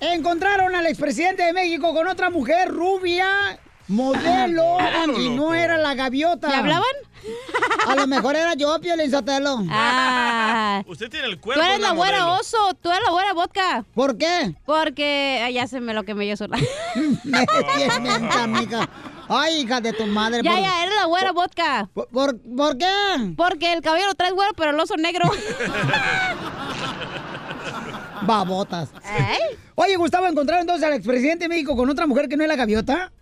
Encontraron al expresidente de México con otra mujer rubia, modelo, y no era la gaviota. ¿Le hablaban? A lo mejor era yo, Piolín Sotelo. Ah. Usted tiene el Tú cuerpo eres de la güera modelo. oso, tú eres la güera vodka. ¿Por qué? Porque ay, ya se me lo que me yo sola. Me amiga. Ay, hija de tu madre. Ya, por- ya, eres la güera vodka. ¿Por, por, por qué? Porque el cabello lo traes güero, pero el oso negro. Babotas. ¿Eh? Oye, Gustavo, ¿encontraron entonces al expresidente de México con otra mujer que no es la gaviota?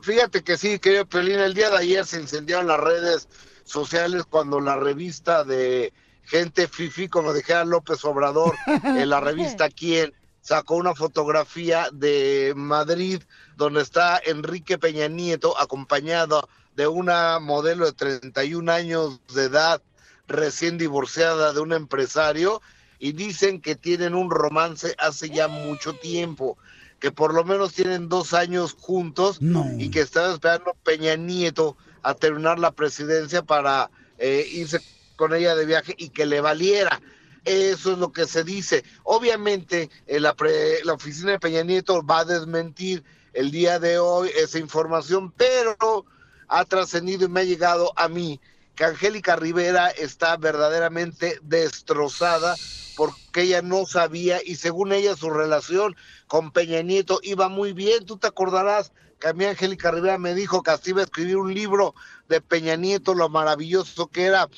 Fíjate que sí, querido Piolín, el día de ayer se incendiaron las redes sociales cuando la revista de gente fifi, como dijera López Obrador, en la revista Quién, sacó una fotografía de Madrid donde está Enrique Peña Nieto acompañado de una modelo de 31 años de edad recién divorciada de un empresario y dicen que tienen un romance hace ya mucho tiempo, que por lo menos tienen dos años juntos y que estaba esperando Peña Nieto a terminar la presidencia para eh, irse con ella de viaje y que le valiera. Eso es lo que se dice. Obviamente, eh, la, pre- la oficina de Peña Nieto va a desmentir el día de hoy esa información, pero ha trascendido y me ha llegado a mí que Angélica Rivera está verdaderamente destrozada porque ella no sabía y según ella su relación con Peña Nieto iba muy bien. Tú te acordarás que a mí Angélica Rivera me dijo que así iba a escribir un libro de Peña Nieto, lo maravilloso que era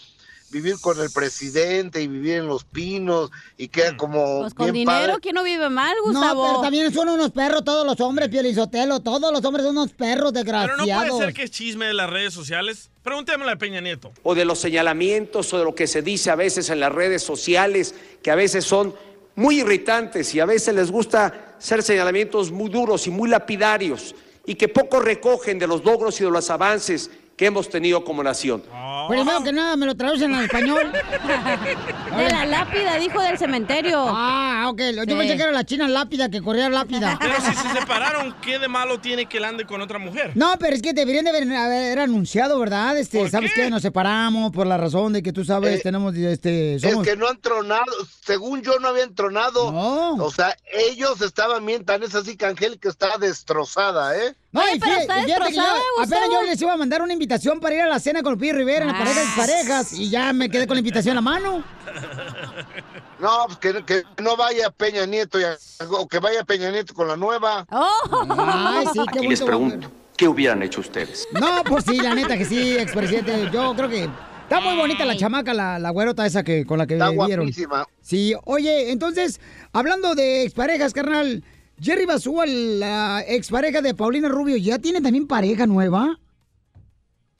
vivir con el presidente y vivir en los pinos y que era como Pues con bien dinero, padre. ¿quién no vive mal, Gustavo? No, pero también son unos perros todos los hombres, Piolizotelo. Todos los hombres son unos perros Pero no desgraciados. puede ser que es chisme de las redes sociales. Preguntémosle a Peña Nieto. o de los señalamientos o de lo que se dice a veces en las redes sociales, que a veces son muy irritantes y a veces les gusta ser señalamientos muy duros y muy lapidarios y que poco recogen de los logros y de los avances que hemos tenido como nación. Primero que nada, me lo traducen al español. De la lápida, dijo del cementerio. Ah, ok. Yo Sí. pensé que era la china lápida que corría lápida. Pero si se separaron, ¿qué de malo tiene que él ande con otra mujer? No, pero es que deberían de haber, haber anunciado, ¿verdad? Este, ¿sabes qué? Nos separamos por la razón de que tú sabes, Eh, tenemos, este, somos... Es que no han tronado, según yo no habían tronado. O sea, ellos estaban bien, tan es así que Angélica está destrozada, ¿eh? No, y fíjate, fíjate que yo, apenas yo les iba a mandar una invitación para ir a la cena con Lupillo Rivera en la pareja de Ah. parejas y ya me quedé con la invitación en la mano. No, pues que, que no vaya Peña Nieto, y a- o que vaya Peña Nieto con la nueva. Ay, sí, qué Y les bonito. pregunto, ¿qué hubieran hecho ustedes? No, pues sí, la neta que sí, expresidente. Yo creo que está muy bonita la chamaca, la, la güerota esa que con la que Está vieron. guapísima. Sí, oye, entonces, hablando de exparejas, carnal, Jerry Basúa, la expareja de Paulina Rubio, ¿ya tiene también pareja nueva?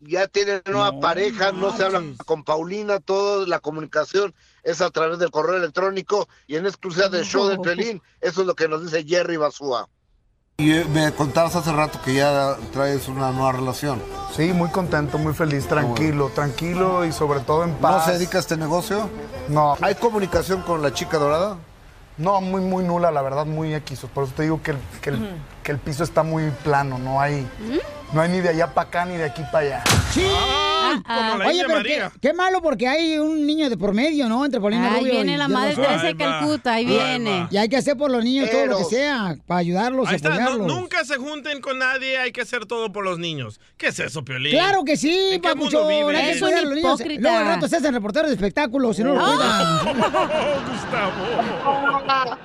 Ya tienen nueva pareja, no se hablan con Paulina, toda la comunicación es a través del correo electrónico y en exclusiva del show de Pelín, eso es lo que nos dice Jerry Basúa. Y eh, me contabas hace rato que ya traes una nueva relación. Sí, muy contento, muy feliz, tranquilo, tranquilo y sobre todo en paz. ¿No se dedica a este negocio? No. ¿Hay comunicación con la chica dorada? No, muy, muy nula, la verdad, muy X. Por eso te digo que el, que el, que el piso está muy plano, no hay, no hay ni de allá para acá ni de aquí para allá. Sí. Como la Oye, pero qué, María. qué malo porque hay un niño de por medio, ¿no? Entre Paulina Ahí Rubio viene y la madre. Teresa de Calcuta, ahí viene. Y hay que hacer por los niños todo lo que sea, para ayudarlos, Ahí está, no- apoyarlos. nunca se junten con nadie, hay que hacer todo por los niños. ¿Qué es eso, Piolín? Claro que sí, ¿En qué mundo papuchón. hay que cuidar a los niños. hipócrita. Luego al rato se hacen reporteros de espectáculos si no lo cuidan.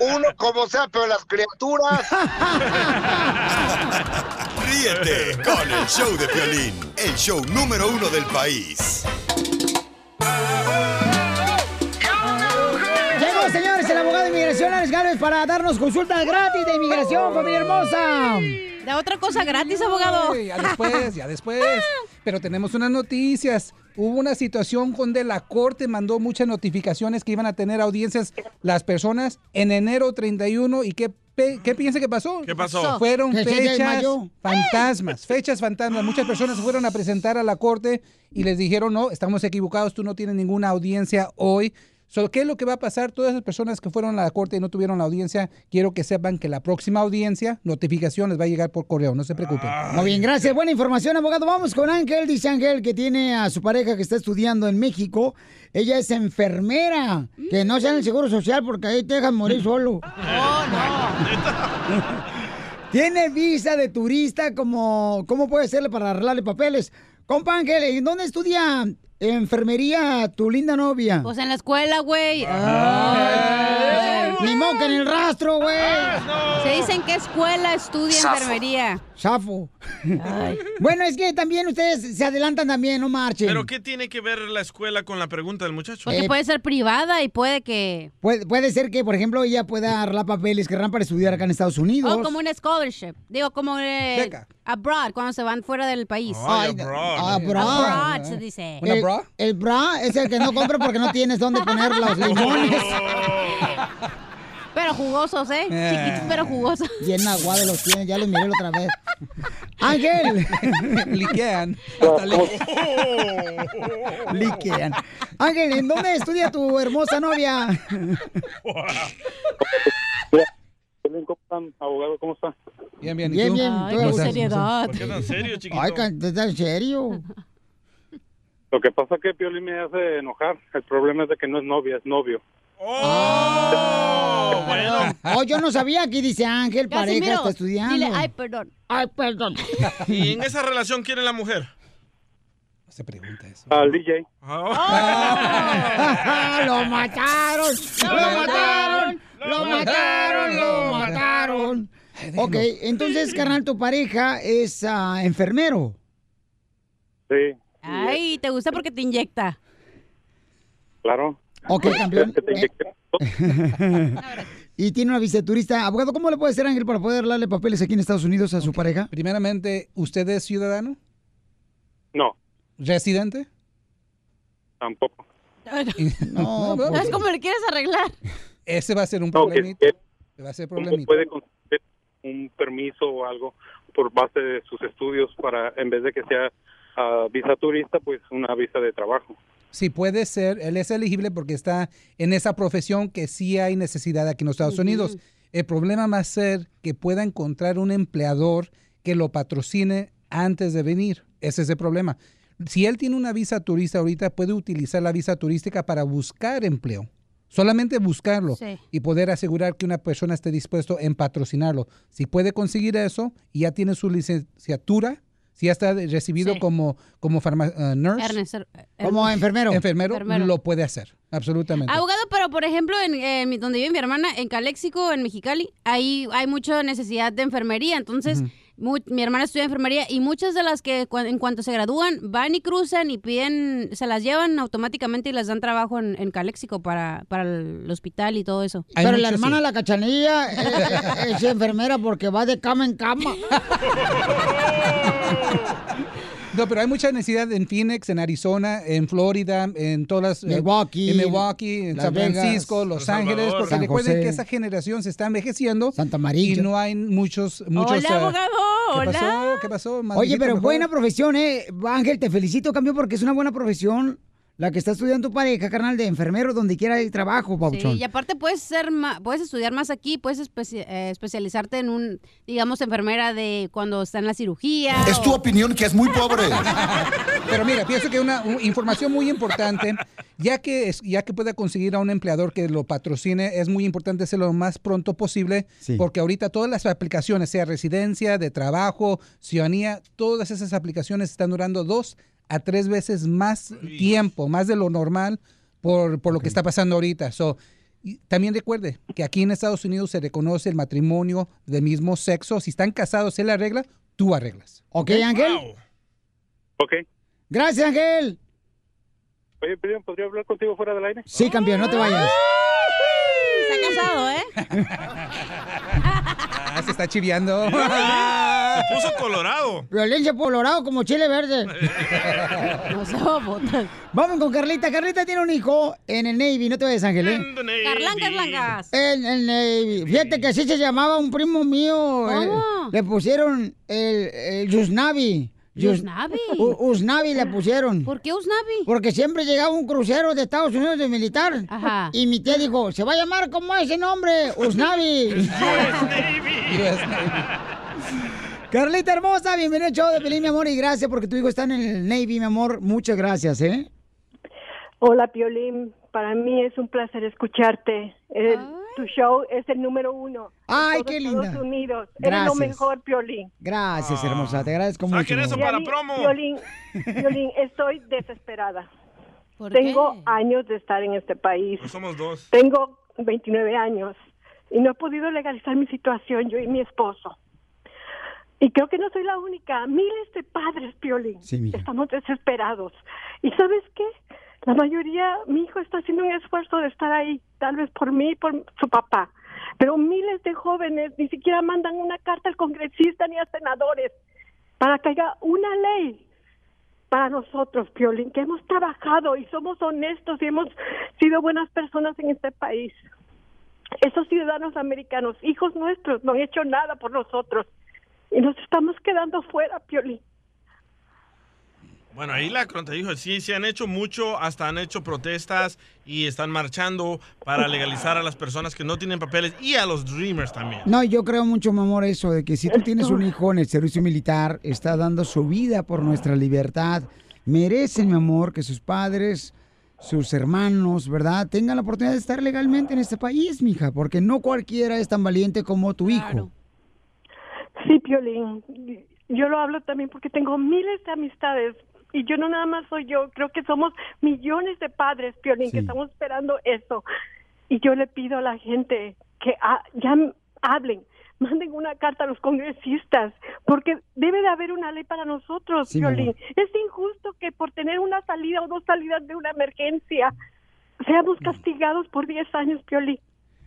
Uno como sea, pero las criaturas. Ríete con el show de Piolín, el show número uno del país. Llegó, señores, el abogado de inmigración, Alex Gálvez, para darnos consultas gratis de inmigración, familia hermosa. Da otra cosa gratis, abogado. Ay, Ya después, ya después. Pero tenemos unas noticias. Hubo una situación donde la corte mandó muchas notificaciones que iban a tener audiencias las personas en enero 31. ¿Y qué, qué piensa que pasó? ¿Qué pasó? Fueron Que fechas fantasmas, fechas fantasmas. Muchas personas se fueron a presentar a la corte y les dijeron, no, estamos equivocados, tú no tienes ninguna audiencia hoy. So, ¿Qué es lo que va a pasar? Todas las personas que fueron a la corte y no tuvieron la audiencia, quiero que sepan que la próxima audiencia, notificación les va a llegar por correo, no se preocupen. Muy bien, gracias. Buena información, abogado. Vamos con Ángel. Dice Ángel que tiene a su pareja que está estudiando en México. Ella es enfermera. Que no sea en el Seguro Social porque ahí te dejan morir solo. Tiene visa de turista, como, ¿cómo puede hacerle para arreglarle papeles? Compa Ángel, ¿en dónde estudia enfermería tu linda novia? Pues en la escuela, güey. Ay, Ni que en el rastro, güey. Se dicen que escuela estudia Zafo. enfermería. Chafo. Bueno, es que también ustedes se adelantan también, no marchen. ¿Pero qué tiene que ver la escuela con la pregunta del muchacho? Porque puede ser privada y puede que... Puede, puede ser que, por ejemplo, ella pueda arreglar papeles que para estudiar acá en Estados Unidos. O como una scholarship. Digo, como eh, Beca. Abroad, cuando se van fuera del país. Ay, abroad. Abroad, se dice. El, el bra es el que no compra porque no tienes dónde poner los limones. Pero jugosos, ¿eh? Eh. Chiquitos, pero jugosos. Bien aguados los tienes, ya los miré la otra vez. Ángel. Liquean. Liquean. Ángel, ¿en dónde estudia tu hermosa novia? Piolín, ¿Cómo están, abogado? ¿Cómo está? Bien, bien. Bien, bien. Ay, ¿Tú seriedad. ¿Por qué tan serio, chiquito? Ay, can- ¿estás en serio? Lo que pasa es que Piolín me hace enojar. El problema es de que no es novia, es novio. Oh, yo no sabía. Aquí dice Ángel, pareja, está estudiando. Dile, ay, perdón. Ay, perdón. ¿Y en esa relación quién es la mujer? Se pregunta eso. Al DJ. lo mataron, lo mataron, lo mataron, lo mataron. Ok, entonces, carnal, tu pareja es ah, enfermero. Sí, Ay, ¿te gusta porque te inyecta? claro. Ok, campeón. Que te inyecten. y tiene una visa turista. Abogado, ¿cómo le puede hacer Ángel para poder darle papeles aquí en Estados Unidos a su pareja? Primeramente, ¿usted es ciudadano? No, ¿Residente? tampoco. No, No es como le quieres arreglar. Ese va a ser un No, problemita. que Va a ser uno problemita. puede conseguir un permiso o algo por base de sus estudios para, en vez de que sea ah, visa turista, pues una visa de trabajo. Sí, puede ser. Él es elegible porque está en esa profesión que sí hay necesidad aquí en los Estados. Unidos. El problema va a ser que pueda encontrar un empleador que lo patrocine antes de venir. Ese es el problema. Si él tiene una visa turista ahorita, puede utilizar la visa turística para buscar empleo. Solamente buscarlo Sí. y poder asegurar que una persona esté dispuesto en patrocinarlo. Si puede conseguir eso y ya tiene su licenciatura, si ya está recibido Sí. como, como farma- uh, nurse, Ernest, er- Como enfermero. enfermero, Enfermero. lo puede hacer, absolutamente. Abogado, pero por ejemplo, en, en mi- donde vive mi hermana, en Caléxico, en Mexicali, ahí hay mucha necesidad de enfermería. Entonces, mu- mi hermana estudia enfermería y muchas de las que en cuanto se gradúan van y cruzan y piden, se las llevan automáticamente y les dan trabajo en, en Caléxico para, para el hospital y todo eso. Pero la hermana de la cachanilla eh, eh, es enfermera porque va de cama en cama. No, pero hay mucha necesidad en Phoenix, en Arizona, en Florida, en todas las... eh, Milwaukee, en Milwaukee, en Las San Vegas, Francisco, Los El Ángeles, Salvador. porque San recuerden José. que esa generación se está envejeciendo. Santa María. Y no hay muchos... muchos Hola, eh, abogado, ¿Qué hola. pasó? ¿Qué pasó? Oye, pero mejor. buena profesión, ¿eh? Ángel, te felicito, cambio, porque es una buena profesión la que está estudiando tu pareja, carnal, de enfermero, donde quiera hay trabajo, Sí, Pauchón. y aparte puedes ser ma- puedes estudiar más aquí, puedes especi- eh, especializarte en un, digamos, enfermera de cuando está en la cirugía. Es tu opinión que es muy pobre. Pero mira, pienso que una un- información muy importante, ya que es- ya que pueda conseguir a un empleador que lo patrocine, es muy importante hacerlo lo más pronto posible, porque ahorita todas las aplicaciones, sea residencia, de trabajo, ciudadanía, todas esas aplicaciones están durando dos a tres veces más tiempo, más de lo normal por, por lo que está pasando ahorita. So, y también recuerde que aquí en Estados Unidos se reconoce el matrimonio del mismo sexo. Si están casados, él arregla, tú arreglas. ¿Ok, Ángel? Ok. Gracias, Ángel. Oye, ¿podría hablar contigo fuera del aire? Sí, campeón, no te vayas. Está casado, ¿eh? Se está chiviando. Se puso colorado. Violencia colorado como chile verde. No se va a botar. Vamos con Carlita. Carlita tiene un hijo en el Navy. No te vayas, Ángel, ¿eh? Carlangas, langas. En el Navy. Fíjate que así se llamaba un primo mío. ¿Cómo? Le pusieron el, el Yusnavi. ¿Y Usnavi? U- Usnavi le pusieron. ¿Por qué Usnavi? Porque siempre llegaba un crucero de Estados Unidos de militar. Ajá. Y mi tía dijo, se va a llamar como ese nombre, Usnavi. Carlita hermosa, bienvenida al show de Pelín, mi amor, y gracias porque tu hijo está en el Navy, mi amor. Muchas gracias, ¿eh? Hola, Piolín. Para mí es un placer escucharte. Eh, tu show es el número uno. en Ay, todo qué Estados linda. Unidos. Eres lo Gracias. mejor, Piolín. Gracias, hermosa, te agradezco mucho. mi amor. Y a mí, Piolín, Piolín, estoy desesperada. ¿Por Tengo años de estar en este país. Pues somos dos. Tengo 29 años y no he podido legalizar mi situación, yo y mi esposo. Y creo que no soy la única. Miles de padres, Piolín, Sí, estamos desesperados. ¿Y sabes qué? La mayoría, mi hijo está haciendo un esfuerzo de estar ahí, tal vez por mí por su papá. Pero miles de jóvenes ni siquiera mandan una carta al congresista ni a senadores para que haya una ley para nosotros, Piolín, que hemos trabajado y somos honestos y hemos sido buenas personas en este país. Esos ciudadanos americanos, hijos nuestros, no han hecho nada por nosotros y nos estamos quedando fuera, Piolín. Bueno, ahí la te dijo, sí, sí han hecho mucho, hasta han hecho protestas y están marchando para legalizar a las personas que no tienen papeles y a los Dreamers también. No, yo creo mucho, mi amor, eso de que si tú tienes un hijo en el servicio militar, está dando su vida por nuestra libertad. Merecen, mi amor, que sus padres, sus hermanos, ¿verdad? Tengan la oportunidad de estar legalmente en este país, mija, porque no cualquiera es tan valiente como tu hijo. Sí, Piolín. Yo lo hablo también porque tengo miles de amistades y yo no nada más soy yo, creo que somos millones de padres, Piolín, que estamos esperando eso. Y yo le pido a la gente que ha- ya m- hablen, manden una carta a los congresistas, porque debe de haber una ley para nosotros, Sí. Piolín. Es injusto que por tener una salida o dos salidas de una emergencia seamos castigados por 10 años, Piolín.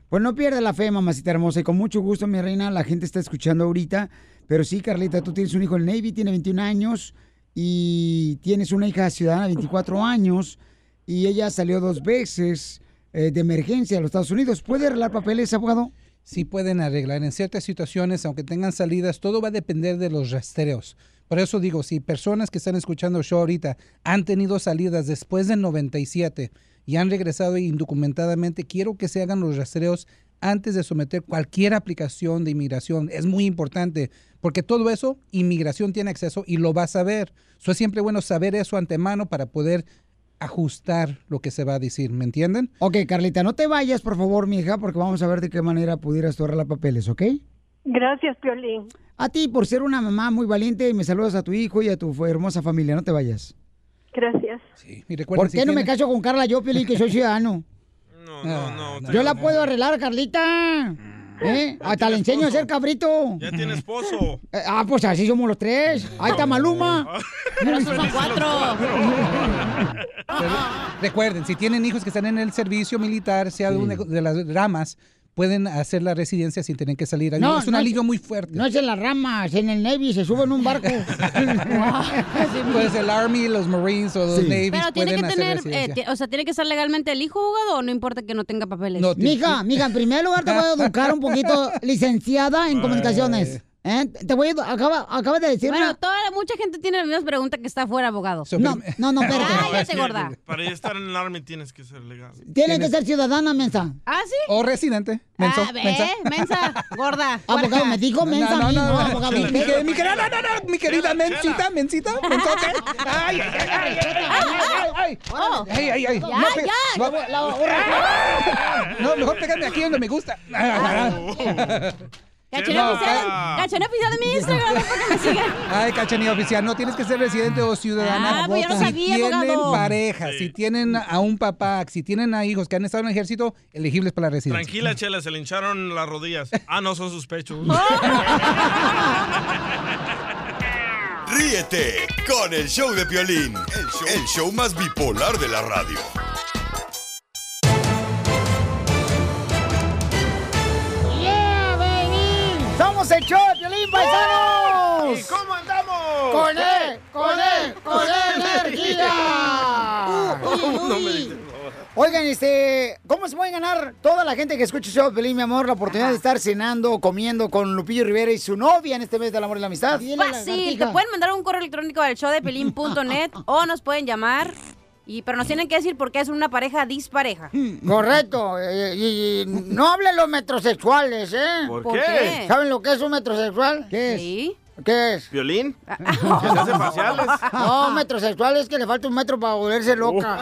Pues no pierdas la fe, mamacita hermosa, y con mucho gusto, mi reina, la gente está escuchando ahorita. Pero sí, Carlita, tú tienes un hijo en el Navy, tiene 21 años, y tienes una hija ciudadana de 24 años, y ella salió dos veces eh, de emergencia a los Estados Unidos. ¿Puede arreglar papeles, abogado? Sí pueden arreglar. En ciertas situaciones, aunque tengan salidas, todo va a depender de los rastreos. Por eso digo, si personas que están escuchando el show ahorita han tenido salidas después del 97 y han regresado indocumentadamente, quiero que se hagan los rastreos antes de someter cualquier aplicación de inmigración. Es muy importante porque todo eso, inmigración tiene acceso y lo va a saber. So, es siempre bueno saber eso antemano para poder ajustar lo que se va a decir, ¿me entienden? Ok, Carlita, no te vayas, por favor, mi hija, porque vamos a ver de qué manera pudieras arreglar papeles, ¿ok? Gracias, Piolín. A ti, por ser una mamá muy valiente, y me saludas a tu hijo y a tu hermosa familia. No te vayas. Gracias. Y ¿Por si qué no me caso con Carla yo, Piolín, que soy ciudadano? No, Yo la puedo arreglar, Carlita. ¿Eh? Hasta le enseño a hacer cabrito. Ya tiene esposo. Eh, Ah, pues así somos los tres. Ahí está Maluma. Pero somos cuatro. Pero recuerden, si tienen hijos que están en el servicio militar, sea de una de las ramas, pueden hacer la residencia sin tener que salir. Ahí. No, es un no alivio muy fuerte. No es en las ramas, en el Navy se sube en un barco. Pues el Army, los Marines o los Sí. Navies Pero tiene pueden que tener, eh, o sea, tiene que ser legalmente el hijo jugado o no importa que no tenga papeles. Mija, mija, en primer lugar te voy a educar un poquito, licenciada en comunicaciones. ¿Eh? Te voy a acaba, acaba de decir Bueno, una- toda, mucha gente tiene las mismas preguntas que está fuera abogado. No, no, no, espérate. Cállate, gorda. Para ya estar en el Army tienes que ser legal. Tienes que ser ciudadana, mensa. ¿Ah, sí? O residente. Menso, ah, mensa. mensa, gorda. Abogado, me dijo mensa No, a mí, no, no, no, abogado. Mi, mi, querida- mi querida- no, no, no, mi querida mencita, mencita, mensote. Ay, ay, ay, ay, ay, ay, ay, Oh. ay, ay, ay. Ya, ya. no, No, mejor pégame aquí donde me gusta. Cachanilla No, oficial, oficial de mi Instagram, para que me sigan. Ay, cachanilla oficial, no tienes que ser residente o ciudadana. Ah, pues yo no si sabía, tienen abogado. pareja, si tienen a un papá, si tienen a hijos que han estado en el ejército, elegibles para la residencia. Tranquila, Chela, se le hincharon las rodillas. Ah, no, son sus pechos. Ríete con el show de Piolín, el show, el show más bipolar de la radio. ¡Somos el show de Piolín, paisanos! ¿Y cómo andamos? ¡Con él! ¡Con él! ¡Con energía! Todo el mundo me dice Oigan, este, ¿cómo se puede ganar toda la gente que escucha el show de Pelín, mi amor, la oportunidad de estar cenando o comiendo con Lupillo Rivera y su novia en este mes del amor y la amistad? Fácil, te pueden mandar un correo electrónico al showdepelín.net o nos pueden llamar. Y, pero nos tienen que decir por qué es una pareja dispareja. Correcto. eh, Y, y no hablen los metrosexuales, ¿eh? ¿Por ¿Por qué? qué? ¿Saben lo que es un metrosexual? ¿Qué es? Sí. ¿Qué es? ¿Violín? ¿Que se hace faciales? No, metrosexual es que le falta un metro para volverse loca.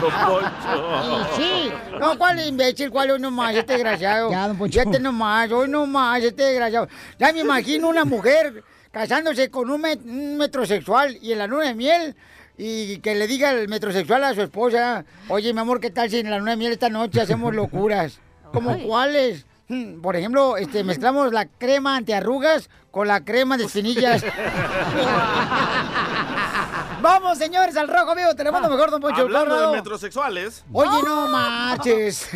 Don Poncho. Sí, no, ¿cuál imbécil? ¿Cuál hoy nomás? Este desgraciado. Ya, don Poncho. Este nomás, hoy nomás, este desgraciado. Ya me imagino una mujer casándose con un, met- un metrosexual y en la luna de miel. Y que le diga el metrosexual a su esposa, oye, mi amor, ¿qué tal si en la luna de miel esta noche hacemos locuras? ¿Como cuáles? Por ejemplo, este, mezclamos la crema antiarrugas con la crema de espinillas. Vamos, señores, al rojo vivo. Tenemos lo mejor, don Poncho. Hablando Corrado. de metrosexuales. Oye, no marches.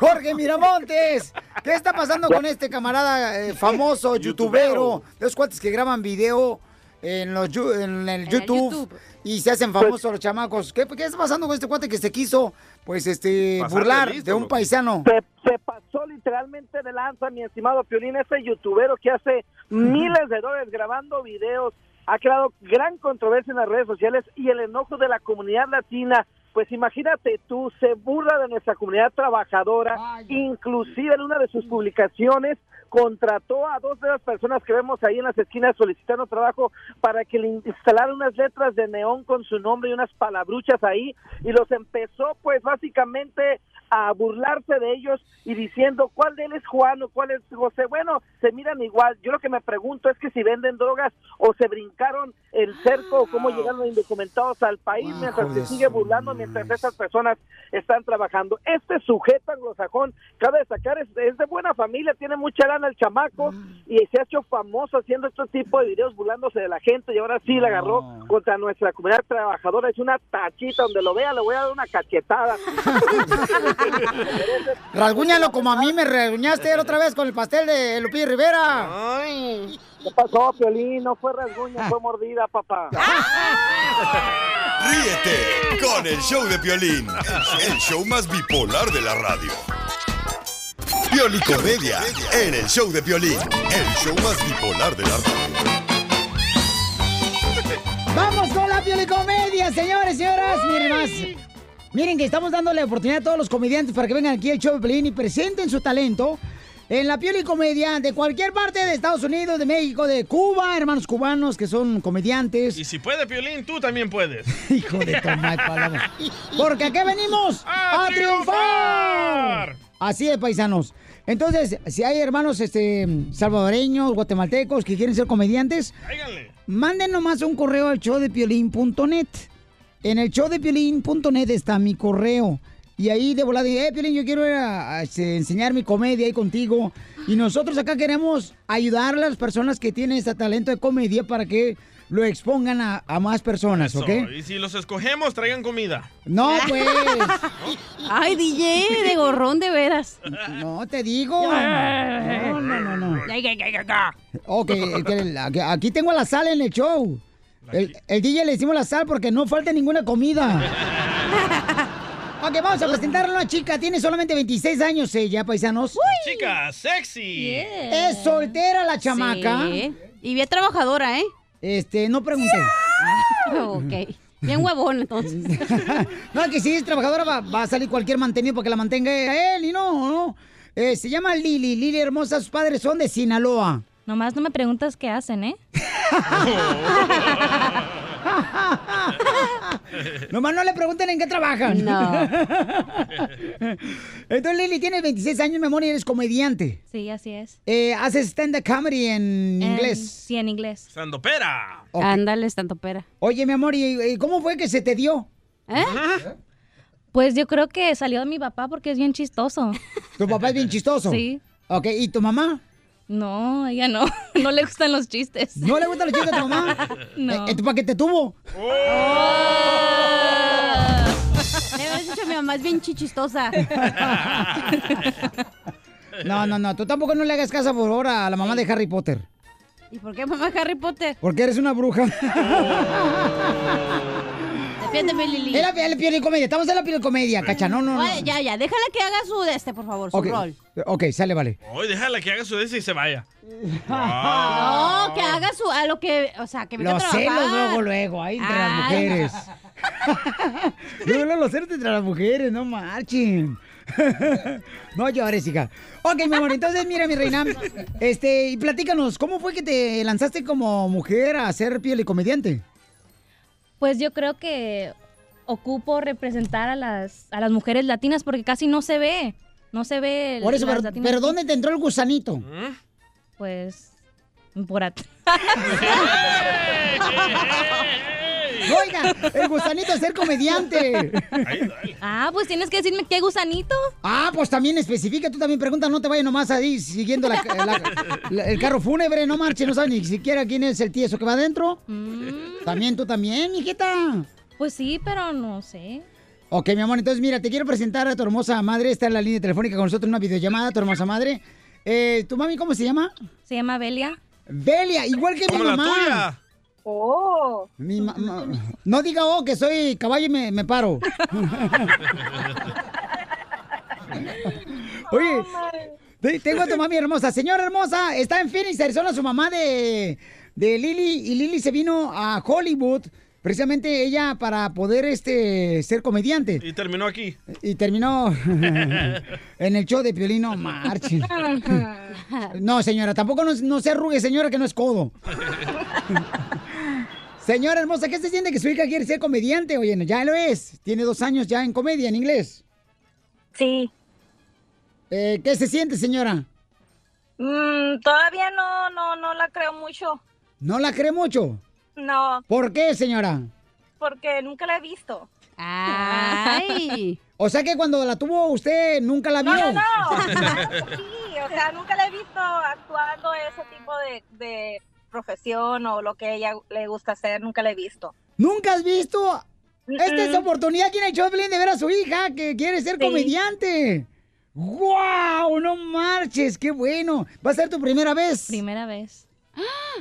Jorge Miramontes, ¿qué está pasando con este camarada eh, famoso, youtubero? De los cuates que graban video en, los, yu- en el YouTube, YouTube. y se hacen famosos los chamacos. ¿Qué, qué está pasando con este cuate que se quiso, pues, este, burlar listo, de un paisano? Se, se pasó literalmente de lanza, mi estimado Piolín, ese youtubero que hace miles de dólares grabando videos, ha creado gran controversia en las redes sociales y el enojo de la comunidad latina. Pues imagínate tú, se burla de nuestra comunidad trabajadora, inclusive en una de sus publicaciones contrató a dos de las personas que vemos ahí en las esquinas solicitando trabajo para que le instalaran unas letras de neón con su nombre y unas palabruchas ahí y los empezó pues básicamente a burlarse de ellos y diciendo cuál de él es Juan o cuál es José. Bueno, se miran igual. Yo lo que me pregunto es que si venden drogas o se brincaron el cerco o cómo llegaron indocumentados al país mientras se sigue burlando mientras esas personas están trabajando. Este sujeto anglosajón, cabe destacar, es, es de buena familia, tiene mucha lana el chamaco y se ha hecho famoso haciendo este tipo de videos burlándose de la gente y ahora sí la agarró contra nuestra comunidad trabajadora. Es una tachita, donde lo vea le voy a dar una cachetada. Rasguñalo como a mí me rasguñaste la otra vez con el pastel de Lupillo Rivera. ¿Qué pasó, Piolín? No fue rasguño, fue mordida, papá. Ríete con el show de Piolín, el, el show más bipolar de la radio. Piolicomedia en el show de Piolín, el show más bipolar de la radio. Vamos con la piolicomedia, señores y señoras. Miren más. Miren que estamos dándole oportunidad a todos los comediantes para que vengan aquí al show de Pelín y presenten su talento en la piolicomedia de cualquier parte de Estados Unidos, de México, de Cuba, hermanos cubanos que son comediantes. Y si puede, Piolín, tú también puedes. Hijo de Tomás Paloma. Porque aquí venimos a, ¡A triunfar. Así es, paisanos. Entonces, si hay hermanos este, salvadoreños, guatemaltecos que quieren ser comediantes, manden nomás un correo al showdepiolín.net. En el showdepiolín.net está mi correo. Y ahí de volada, eh, Piolín, yo quiero ir a, a, este, enseñar mi comedia ahí contigo. Y nosotros acá queremos ayudar a las personas que tienen este talento de comedia para que lo expongan a, a más personas, Eso, ¿ok? Y si los escogemos, traigan comida. No, pues. Ay, DJ, de gorrón de veras. No, te digo. No, no, no, no. Ok, aquí tengo la sal en el show. El, el DJ le decimos la sal porque no falta ninguna comida. Ok, vamos a presentar a una chica. Tiene solamente 26 años ella, paisanos. Chica, sexy. Es soltera la chamaca. Sí. Y bien trabajadora, ¿eh? Este, no pregunté. ok. Bien huevón, entonces. no, que si es trabajadora va, va a salir cualquier mantenido para que la mantenga él y no, no. Eh, se llama Lili, Lili hermosa, sus padres son de Sinaloa. Nomás no me preguntas qué hacen, ¿eh? Nomás no le pregunten en qué trabajan. No. Entonces, Lili, tienes 26 años, mi amor, y eres comediante. Sí, así es. Eh, haces stand-up comedy en En- inglés. Sí, en inglés. Sandopera. Ok. Ándale, pera. Oye, mi amor, ¿y, y cómo fue que se te dio? ¿Eh? Pues yo creo que salió de mi papá porque es bien chistoso. ¿Tu papá es bien chistoso? Sí. Ok, ¿y tu mamá? No, ella no. No le gustan los chistes. ¿No le gustan los chistes a tu mamá? No. Eh, ¿Entonces para qué te tuvo? Le habías dicho a mi mamá, es bien chichistosa. No, no, no, tú tampoco no le hagas caso por ahora a la mamá de Harry Potter. ¿Y por qué mamá Harry Potter? Porque eres una bruja. Defiéndeme, Lili. Es la, es la piel de comedia. Estamos en la piel de comedia, cacha. No, no, no. Oye, ya, ya, déjala que haga su de este, por favor, su Ok, rol. ok, sale, vale. Hoy déjala que haga su de ese y se vaya. No, que haga su, a lo que, o sea, que venga a Los trabajar. celos luego, luego, ahí entre las Ay, mujeres. luego, luego los celos entre las mujeres, no marchen. no llores, hija. Ok, mi amor, entonces mira, mi reina, este, y platícanos, ¿cómo fue que te lanzaste como mujer a ser piel y comediante? Pues yo creo que ocupo representar a las, a las mujeres latinas porque casi no se ve. No se ve. Por eso, las pero, latinas pero aquí. ¿dónde te entró el gusanito? Pues. Por at- Oiga, el gusanito es ser comediante. Ah, pues tienes que decirme qué gusanito. Ah, pues también especifica, tú también pregunta, no te vayas nomás ahí siguiendo la- la- la- el carro fúnebre, no marche, no sabes ni siquiera quién es el tieso que va adentro. También tú también, mijita. Pues sí, pero no sé. Ok, mi amor, entonces mira, te quiero presentar a tu hermosa madre, está en la línea telefónica con nosotros, una videollamada, tu hermosa madre. Eh, ¿Tu mami cómo se llama? Se llama Belia. Belia, igual que mi la mamá. tuya. Oh. Mi ma- ma- no diga oh que soy caballo y me, me paro. Oye, te- tengo a tu mami hermosa. Señora hermosa, está en Phoenix, Arizona, su mamá de, de Lily. Y Lily se vino a Hollywood, precisamente ella para poder este, ser comediante. Y terminó aquí. Y terminó en el show de Piolino Marche. No, señora, tampoco no, no se arrugue, señora, que no es codo. Señora hermosa, ¿qué se siente que su hija quiere ser comediante? Oye, no, ya lo es. Tiene dos años ya en comedia, en inglés. Sí. Eh, ¿Qué se siente, señora? Mm, todavía no, no, no la creo mucho. ¿No la cree mucho? No, ¿Por qué, señora? porque nunca la he visto. Ay. O sea que cuando la tuvo usted nunca la vio. No, no, no. Sí, o sea, nunca la he visto actuando ese tipo de, de profesión o lo que ella le gusta hacer, nunca la he visto. ¿Nunca has visto? Esta es Mm-mm. oportunidad en el show de ver a su hija que quiere ser Sí. comediante. ¡Guau! ¡No marches! ¡Qué bueno! ¿Va a ser tu primera vez? Primera vez.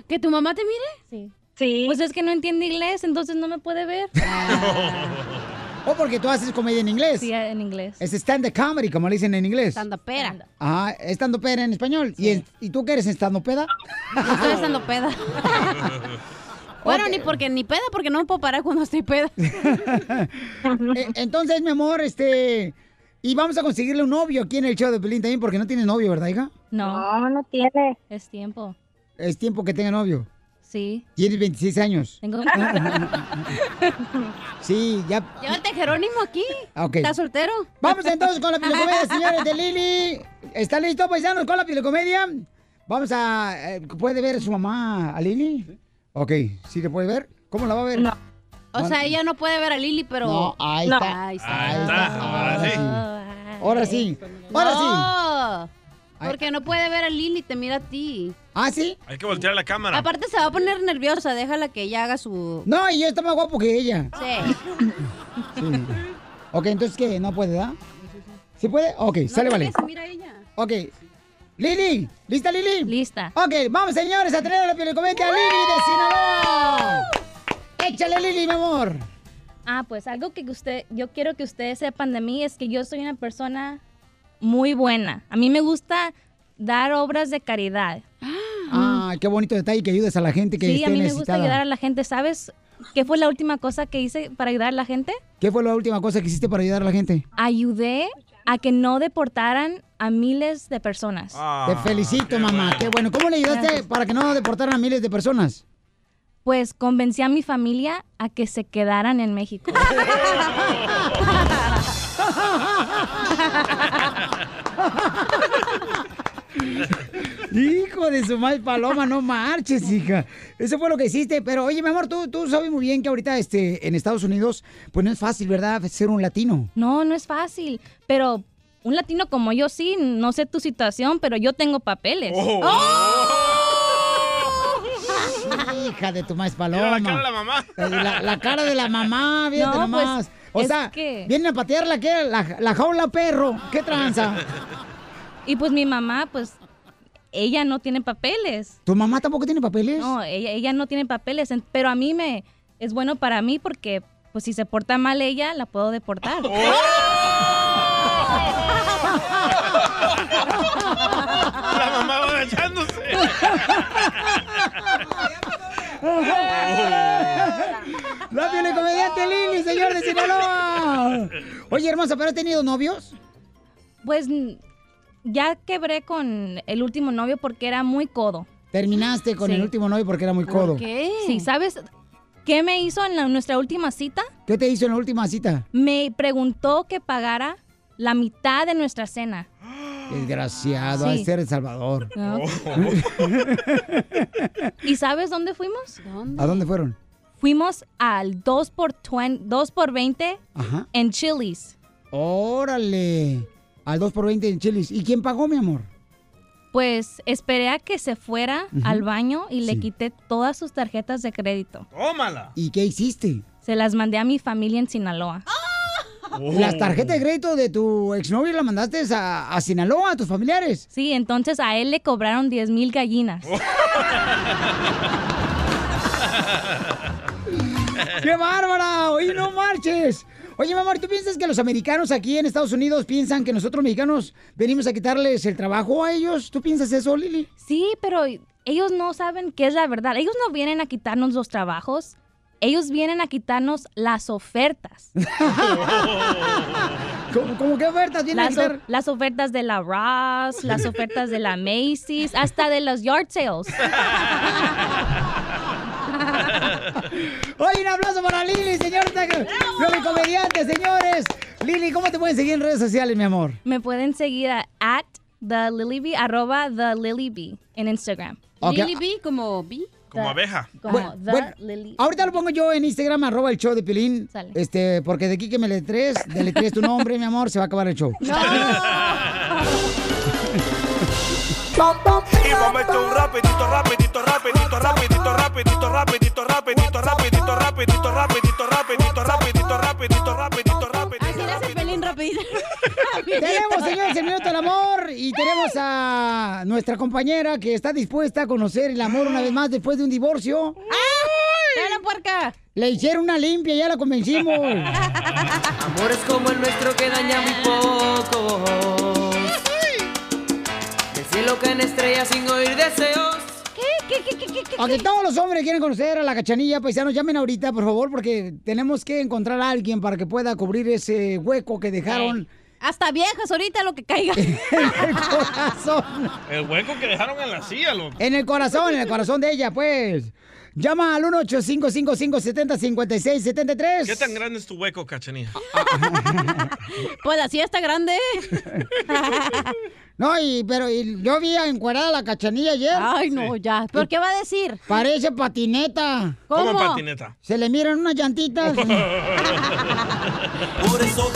¿Que tu mamá te mire? Sí. Sí. Pues es que no entiende inglés, entonces no me puede ver. ¿O porque tú haces comedia en inglés? Sí, en inglés. Es stand-up comedy, como le dicen en inglés. Estando pera. Ajá, estando pera en español. ¿Y, en- ¿Y tú qué eres estando peda? Yo estoy estando peda. Bueno, ni porque ni peda, porque no me puedo parar cuando estoy peda. Eh, Entonces, mi amor, este... Y vamos a conseguirle un novio aquí en el show de Pelín también, porque no tienes novio, ¿verdad, hija? No. No, no tiene. Es tiempo. Es tiempo que tenga novio. Sí. Tienes 26 años. Tengo... Sí, ya... Llévate Jerónimo aquí. Ah, ok. ¿Está soltero? Vamos entonces con la pilocomedia, señores de Lili. ¿Está listo, paisanos, con la pilocomedia? Vamos a... eh, ¿Puede ver su mamá a Lili? Ok, ¿sí le puede ver? ¿Cómo la va a ver? No. O sea, ella no puede ver a Lili, pero... No, ahí está. Ahí está. Ahí está. Ahora sí. Ahora sí. Ahora sí. Porque no puede ver a Lili, te mira a ti. ¿Ah, sí? Hay que voltear la cámara. Aparte se va a poner nerviosa, déjala que ella haga su... No, y yo está más guapo que ella. Sí. Sí. Ok, entonces, ¿qué? ¿No puede, da? ¿Sí puede? Ok, sale, vale. Mira a ella. Ok. Lili, ¿lista Lili? Lista. Ok, vamos señores a tener a la piolicomedia a Lili de Sinaloa. Échale Lili, mi amor. Ah, pues algo que usted, yo quiero que ustedes sepan de mí es que yo soy una persona muy buena. A mí me gusta dar obras de caridad. Ah, qué bonito detalle que ayudes a la gente que sí, esté a mí me gusta ayudar a la gente. ¿Sabes qué fue la última cosa que hice para ayudar a la gente? ¿Qué fue la última cosa que hiciste para ayudar a la gente? Ayudé a que no deportaran a miles de personas. Te felicito, mamá. Qué bueno. ¿Cómo le ayudaste Gracias. para que no deportaran a miles de personas? Pues convencí a mi familia a que se quedaran en México. Hijo de su mal paloma, no marches, hija. Eso fue lo que hiciste. Pero oye, mi amor, tú, tú sabes muy bien que ahorita este, en Estados Unidos, pues no es fácil, ¿verdad? Ser un latino. No, no es fácil. Pero un latino como yo sí, no sé tu situación, pero yo tengo papeles. Hija de tu más paloma. Mira la cara de la mamá. La, la cara de la mamá, fíjate No, nomás. pues, o es sea, que- vienen a patearla, ¿qué? La, la jaula perro. ¿Qué tranza? Y pues mi mamá, pues, ella no tiene papeles. ¿Tu mamá tampoco tiene papeles? No, ella, ella no tiene papeles, pero a mí me es bueno para mí porque pues si se porta mal ella, la puedo deportar. La mamá va agachándose. La comediante Lili, señor de Sinaloa. Oye, hermosa, ¿pero has tenido novios? Pues ya quebré con el último novio porque era muy codo. Terminaste con Sí. el último novio porque era muy codo. Sí, ¿sabes qué me hizo en la- nuestra última cita? ¿Qué te hizo en la última cita? Me preguntó que pagara la mitad de nuestra cena. Desgraciado, Sí. a ser El Salvador. No. ¿Y sabes dónde fuimos? ¿A dónde fueron? Fuimos al 2 por 20, 2 por 20 Ajá. en Chili's. Órale. Al 2 por 20 en chilis. ¿Y quién pagó, mi amor? Pues esperé a que se fuera al baño y le quité todas sus tarjetas de crédito. Tómala. ¿Y qué hiciste? Se las mandé a mi familia en Sinaloa. Las tarjetas de crédito de tu exnovio la mandaste a, a Sinaloa, a tus familiares. Sí, entonces a él le cobraron 10 mil gallinas. ¡Qué bárbara! ¡Oye, no marches! Oye, mi amor, ¿tú piensas que los americanos aquí en Estados Unidos piensan que nosotros mexicanos venimos a quitarles el trabajo a ellos? ¿Tú piensas eso, Lili? Sí, pero ellos no saben qué es la verdad. Ellos no vienen a quitarnos los trabajos. Ellos vienen a quitarnos las ofertas. ¿Cómo, cómo qué ofertas vienen a Las, quitar? o- las ofertas de la Ross, las ofertas de la Macy's, hasta de los yard sales. Oye, un aplauso para Lili, señor. Nuevo comediante, señores. Lili, ¿cómo te pueden seguir en redes sociales, mi amor? Me pueden seguir a at the Lily arroba the Lily Bee en Instagram. Ok. Lily Bee como Bee. Como abeja. Como Bueno, the bueno, Lily. Ahorita lo pongo yo en Instagram, arroba el show de Pilín. Sale. Este, porque de aquí que me le tres, deletres tu nombre, mi amor, se va a acabar el show. Y vamos a meter un rapidito, rapidito, rapidito, rapidito, rapidito, rapidito, rapidito, rapidito, rapidito, rapidito, rapidito, rapidito, rapidito, rapidito, rapidito. Así le hace pelín rapidito. Tenemos, señores, el minuto del amor y tenemos a nuestra compañera que está dispuesta a conocer el amor una vez más después de un divorcio. ¡Ay! la puerca! Le hicieron una limpia, ya la convencimos. Amores como el nuestro que daña muy pocos. Del cielo caen estrellas sin oír deseos. ¿Qué? ¿Qué? ¿Qué? ¿Qué? ¿Qué? Aunque todos los hombres quieren conocer a la cachanilla, paisanos, llamen ahorita, por favor, porque tenemos que encontrar a alguien para que pueda cubrir ese hueco que dejaron Hasta viejas ahorita lo que caiga. en el corazón. El hueco que dejaron en la silla, loco. En el corazón, en el corazón de ella, pues. Llama al 1-855-570-5673. ¿Qué tan grande es tu hueco, cachanilla? Pues así está grande. No, y, pero y yo vi encuadrada la cachanilla ayer. Ay, no, ya. ¿Pero qué va a decir? Parece patineta. ¿Cómo? ¿Cómo patineta? Se le miran unas llantitas. Por eso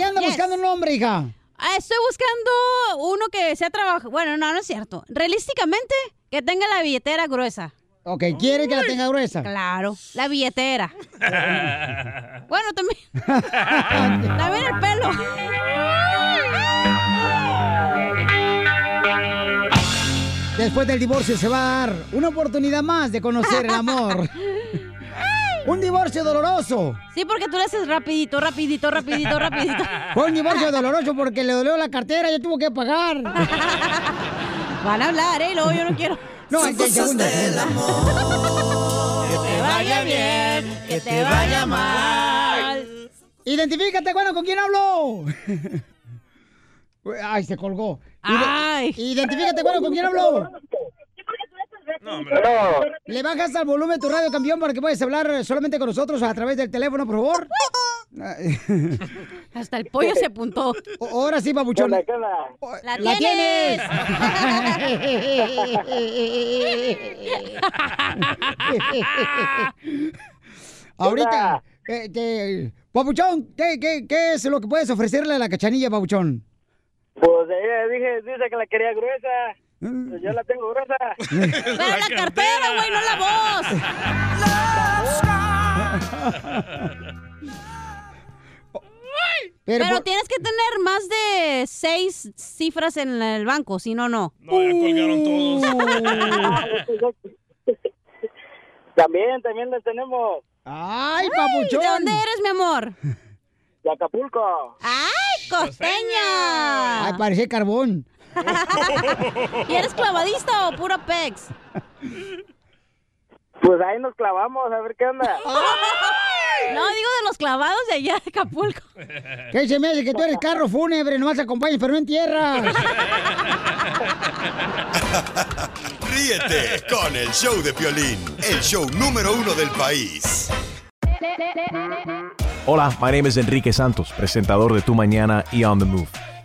¿qué anda Yes. buscando un hombre, hija? Ah, estoy buscando uno que sea trabajado. Bueno, no, no es cierto. Realísticamente, que tenga la billetera gruesa. Ok, ¿quiere que la tenga gruesa? Claro, la billetera. Bueno, también. también el pelo. Después del divorcio se va a dar una oportunidad más de conocer el amor. Un divorcio doloroso. Sí, porque tú le haces rapidito, rapidito, rapidito, rapidito. Fue un divorcio doloroso porque le dolió la cartera y tuvo que pagar. Van a hablar, ¿eh? Luego yo no quiero. No, segundo. Que te vaya bien, que te vaya mal. Identifícate, bueno, ¿con quién hablo? Ay, se colgó. Ide- Ay. Identifícate, bueno, ¿con quién hablo? No, hombre. Le bajas al volumen de tu radio, campeón, para que puedas hablar solamente con nosotros a través del teléfono, por favor. Hasta el pollo se apuntó. O- Ahora sí, babuchón. La ¡La tienes! Ahorita, eh, te- Papuchón, ¿qué, qué, ¿qué es lo que puedes ofrecerle a la cachanilla, Papuchón? Pues ella dije, dice que la quería gruesa. Pues yo la tengo gruesa. Pero la cartera, güey, no la voz. Pero, Pero por- tienes que tener más de seis cifras en el banco, si no, no. No, ya colgaron Uh. todos. También, también les tenemos. ¡Ay, papuchón! ¿De dónde eres, mi amor? De Acapulco. ¡Ay, costeña! Ay, parece carbón. ¿Y eres clavadista o puro pex? Pues ahí nos clavamos, a ver qué onda. No, digo de los clavados de allá de Acapulco. ¿Qué se me hace que tú eres carro fúnebre? Nomás acompañas, pero no entierras. Ríete con el show de Piolín, el show número uno del país. Hola, my name is Enrique Santos, presentador de Tu Mañana y On the Move.